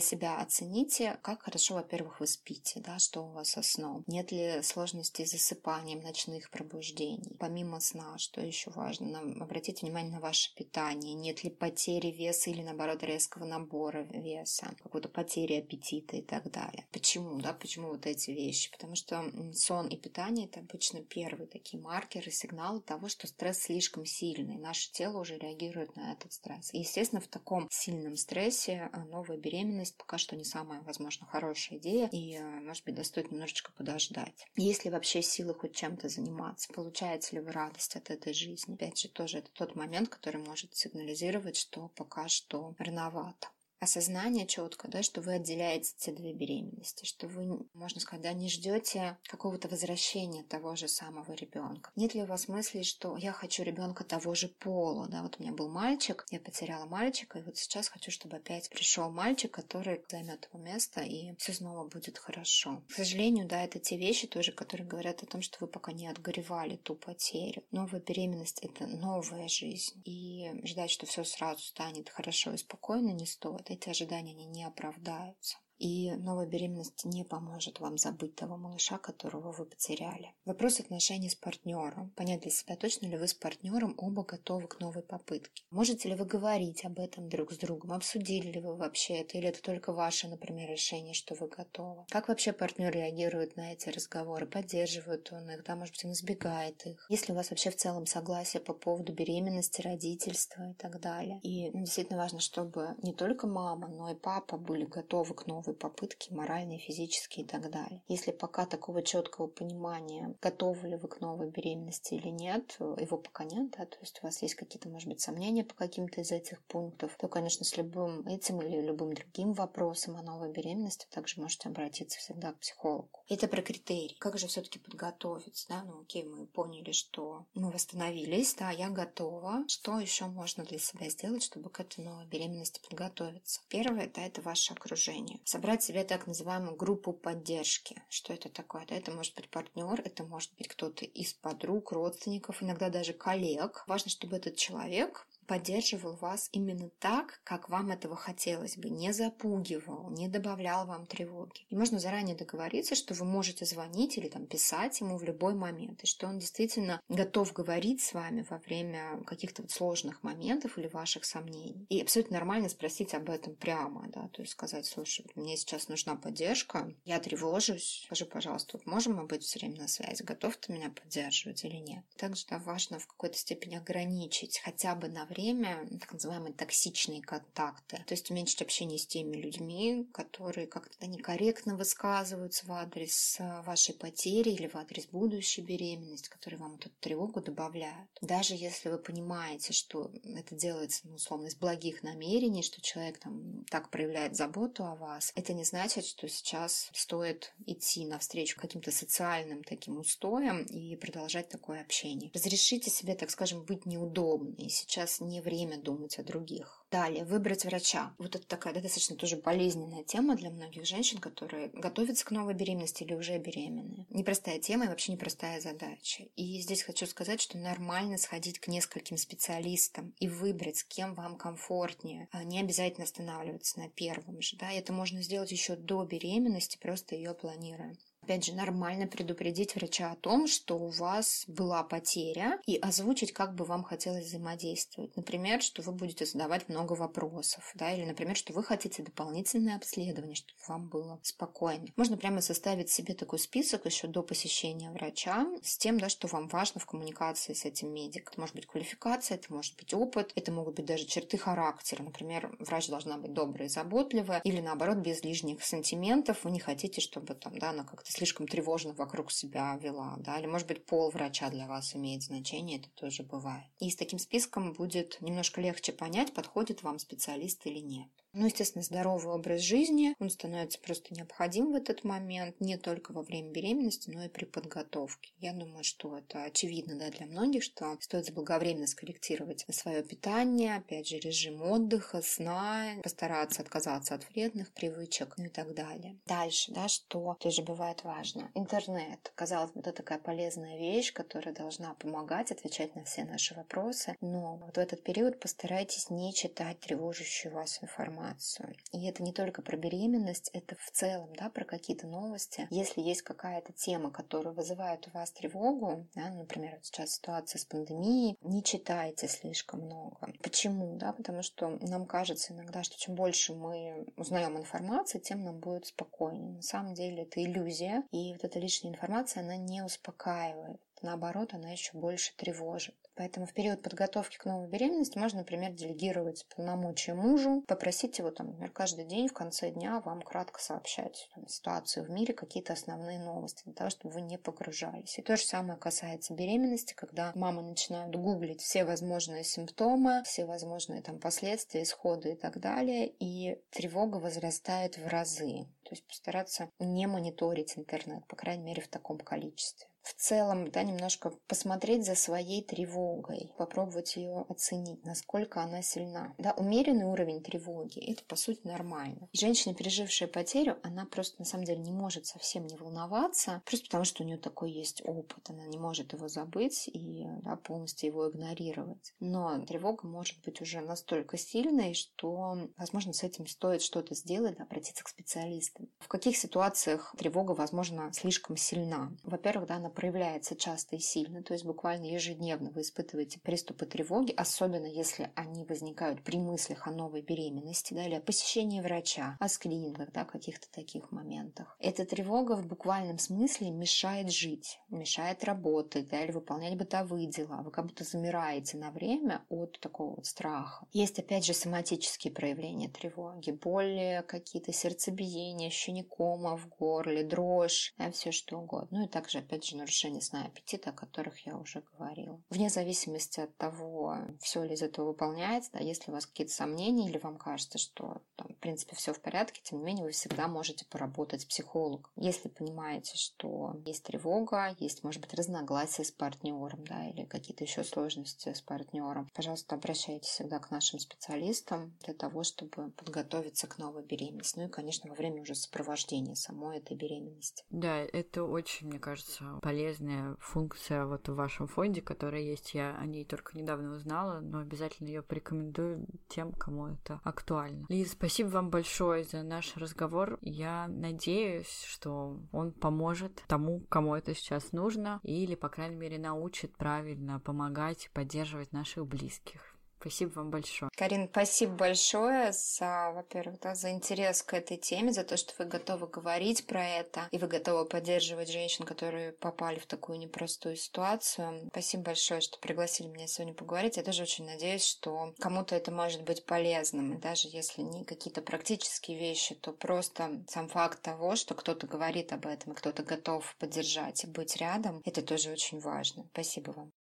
себя оцените, как хорошо, во-первых, вы спите, да, что у вас со сном. Нет ли сложностей с засыпанием, ночных пробуждений. Помимо сна, что еще важно, нам, обратите внимание на ваше питание. Нет ли потери веса или, наоборот, резкого набора веса, какой-то потери аппетита и так далее. Почему, да, почему вот эти вещи? Потому что сон и питание – это обычно первые такие маркеры, сигналы того, что стресс слишком сильный. Наше тело уже реагирует на этот стресс. И, естественно, в таком сильном стрессе а, новая беременность пока что не самая, возможно, хорошая идея, и, а, может быть, достоит немножечко подождать. Есть ли вообще силы хоть чем-то заниматься? Получаете ли вы радость от этой жизни? Опять же, тоже это тот момент, который может сигнализировать, что пока что рановато осознание четко, да, что вы отделяете те две беременности, что вы, можно сказать, да, не ждете какого-то возвращения того же самого ребенка. Нет ли у вас мысли, что я хочу ребенка того же пола, да, вот у меня был мальчик, я потеряла мальчика, и вот сейчас хочу, чтобы опять пришел мальчик, который займет его место, и все снова будет хорошо. К сожалению, да, это те вещи тоже, которые говорят о том, что вы пока не отгоревали ту потерю. Новая беременность — это новая жизнь, и ждать, что все сразу станет хорошо и спокойно не стоит эти ожидания не оправдаются. И новая беременность не поможет вам забыть того малыша, которого вы потеряли. Вопрос отношений с партнером. Понять для себя, точно ли вы с партнером оба готовы к новой попытке. Можете ли вы говорить об этом друг с другом? Обсудили ли вы вообще это? Или это только ваше, например, решение, что вы готовы? Как вообще партнер реагирует на эти разговоры? Поддерживает он их? Да, может быть, он избегает их? Есть ли у вас вообще в целом согласие по поводу беременности, родительства и так далее? И ну, действительно важно, чтобы не только мама, но и папа были готовы к новой новые попытки, моральные, физические и так далее. Если пока такого четкого понимания, готовы ли вы к новой беременности или нет, его пока нет, да, то есть у вас есть какие-то, может быть, сомнения по каким-то из этих пунктов, то, конечно, с любым этим или любым другим вопросом о новой беременности также можете обратиться всегда к психологу. Это про критерии. Как же все-таки подготовиться, да, ну окей, мы поняли, что мы восстановились, да, я готова. Что еще можно для себя сделать, чтобы к этой новой беременности подготовиться? Первое, да, это ваше окружение собрать себе так называемую группу поддержки. Что это такое? Да, это может быть партнер, это может быть кто-то из подруг, родственников, иногда даже коллег. Важно, чтобы этот человек поддерживал вас именно так, как вам этого хотелось бы, не запугивал, не добавлял вам тревоги. И можно заранее договориться, что вы можете звонить или там писать ему в любой момент, и что он действительно готов говорить с вами во время каких-то вот сложных моментов или ваших сомнений. И абсолютно нормально спросить об этом прямо, да, то есть сказать, слушай, мне сейчас нужна поддержка, я тревожусь, скажи, пожалуйста, вот можем мы быть все время на связи, готов ты меня поддерживать или нет? Также да, важно в какой-то степени ограничить хотя бы на время время так называемые токсичные контакты. То есть уменьшить общение с теми людьми, которые как-то некорректно высказываются в адрес э, вашей потери или в адрес будущей беременности, которые вам эту тревогу добавляют. Даже если вы понимаете, что это делается, ну, условно, из благих намерений, что человек там так проявляет заботу о вас, это не значит, что сейчас стоит идти навстречу каким-то социальным таким устоям и продолжать такое общение. Разрешите себе, так скажем, быть неудобной. Сейчас не время думать о других. Далее, выбрать врача. Вот это такая да, достаточно тоже болезненная тема для многих женщин, которые готовятся к новой беременности или уже беременны. Непростая тема и вообще непростая задача. И здесь хочу сказать, что нормально сходить к нескольким специалистам и выбрать, с кем вам комфортнее. А не обязательно останавливаться на первом же. Да? Это можно сделать еще до беременности, просто ее планируя. Опять же, нормально предупредить врача о том, что у вас была потеря, и озвучить, как бы вам хотелось взаимодействовать. Например, что вы будете задавать много вопросов, да, или, например, что вы хотите дополнительное обследование, чтобы вам было спокойнее. Можно прямо составить себе такой список еще до посещения врача с тем, да, что вам важно в коммуникации с этим медиком. Может быть квалификация, это может быть опыт, это могут быть даже черты характера. Например, врач должна быть добрая и заботливая, или наоборот, без лишних сантиментов. Вы не хотите, чтобы там, да, она как-то слишком тревожно вокруг себя вела, да, или, может быть, пол врача для вас имеет значение, это тоже бывает. И с таким списком будет немножко легче понять, подходит вам специалист или нет. Ну, естественно, здоровый образ жизни, он становится просто необходим в этот момент, не только во время беременности, но и при подготовке. Я думаю, что это очевидно да, для многих, что стоит заблаговременно скорректировать свое питание, опять же, режим отдыха, сна, постараться отказаться от вредных привычек, ну и так далее. Дальше, да, что тоже бывает важно. Интернет. Казалось бы, это такая полезная вещь, которая должна помогать отвечать на все наши вопросы, но вот в этот период постарайтесь не читать тревожащую вас информацию. И это не только про беременность, это в целом, да, про какие-то новости. Если есть какая-то тема, которая вызывает у вас тревогу, да, например, вот сейчас ситуация с пандемией, не читайте слишком много. Почему? Да, потому что нам кажется иногда, что чем больше мы узнаем информации, тем нам будет спокойнее. На самом деле это иллюзия, и вот эта лишняя информация, она не успокаивает. Наоборот, она еще больше тревожит. Поэтому в период подготовки к новой беременности можно, например, делегировать полномочия мужу, попросить его, там, например, каждый день в конце дня вам кратко сообщать там, ситуацию в мире, какие-то основные новости, для того, чтобы вы не погружались. И то же самое касается беременности, когда мамы начинают гуглить все возможные симптомы, все возможные там последствия, исходы и так далее, и тревога возрастает в разы. То есть постараться не мониторить интернет, по крайней мере, в таком количестве в целом, да, немножко посмотреть за своей тревогой, попробовать ее оценить, насколько она сильна. Да, умеренный уровень тревоги – это, по сути, нормально. женщина, пережившая потерю, она просто, на самом деле, не может совсем не волноваться, просто потому что у нее такой есть опыт, она не может его забыть и да, полностью его игнорировать. Но тревога может быть уже настолько сильной, что, возможно, с этим стоит что-то сделать, да, обратиться к специалистам. В каких ситуациях тревога, возможно, слишком сильна? Во-первых, да, она проявляется часто и сильно, то есть буквально ежедневно вы испытываете приступы тревоги, особенно если они возникают при мыслях о новой беременности да, или о посещении врача, о скринингах, да, каких-то таких моментах. Эта тревога в буквальном смысле мешает жить, мешает работать да, или выполнять бытовые дела. Вы как будто замираете на время от такого вот страха. Есть опять же соматические проявления тревоги, боли, какие-то сердцебиения, ощущение кома в горле, дрожь, да, все что угодно. Ну и также опять же нарушения сна и аппетита, о которых я уже говорила. Вне зависимости от того, все ли из этого выполняется, да, если у вас какие-то сомнения или вам кажется, что там, в принципе все в порядке, тем не менее вы всегда можете поработать с психологом. Если понимаете, что есть тревога, есть, может быть, разногласия с партнером, да, или какие-то еще сложности с партнером, пожалуйста, обращайтесь всегда к нашим специалистам для того, чтобы подготовиться к новой беременности. Ну и, конечно, во время уже сопровождения самой этой беременности. Да, это очень, мне кажется, полезно полезная функция вот в вашем фонде, которая есть. Я о ней только недавно узнала, но обязательно ее порекомендую тем, кому это актуально. Лиза, спасибо вам большое за наш разговор. Я надеюсь, что он поможет тому, кому это сейчас нужно, или, по крайней мере, научит правильно помогать, поддерживать наших близких. Спасибо вам большое. Карин, спасибо большое за, во-первых, да, за интерес к этой теме, за то, что вы готовы говорить про это, и вы готовы поддерживать женщин, которые попали в такую непростую ситуацию. Спасибо большое, что пригласили меня сегодня поговорить. Я тоже очень надеюсь, что кому-то это может быть полезным. И даже если не какие-то практические вещи, то просто сам факт того, что кто-то говорит об этом, и кто-то готов поддержать и быть рядом, это тоже очень важно. Спасибо вам.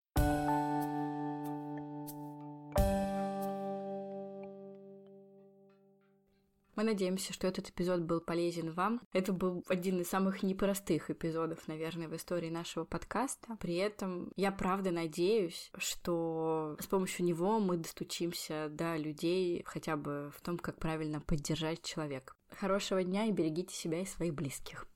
Мы надеемся, что этот эпизод был полезен вам. Это был один из самых непростых эпизодов, наверное, в истории нашего подкаста. При этом я правда надеюсь, что с помощью него мы достучимся до людей хотя бы в том, как правильно поддержать человека. Хорошего дня и берегите себя и своих близких.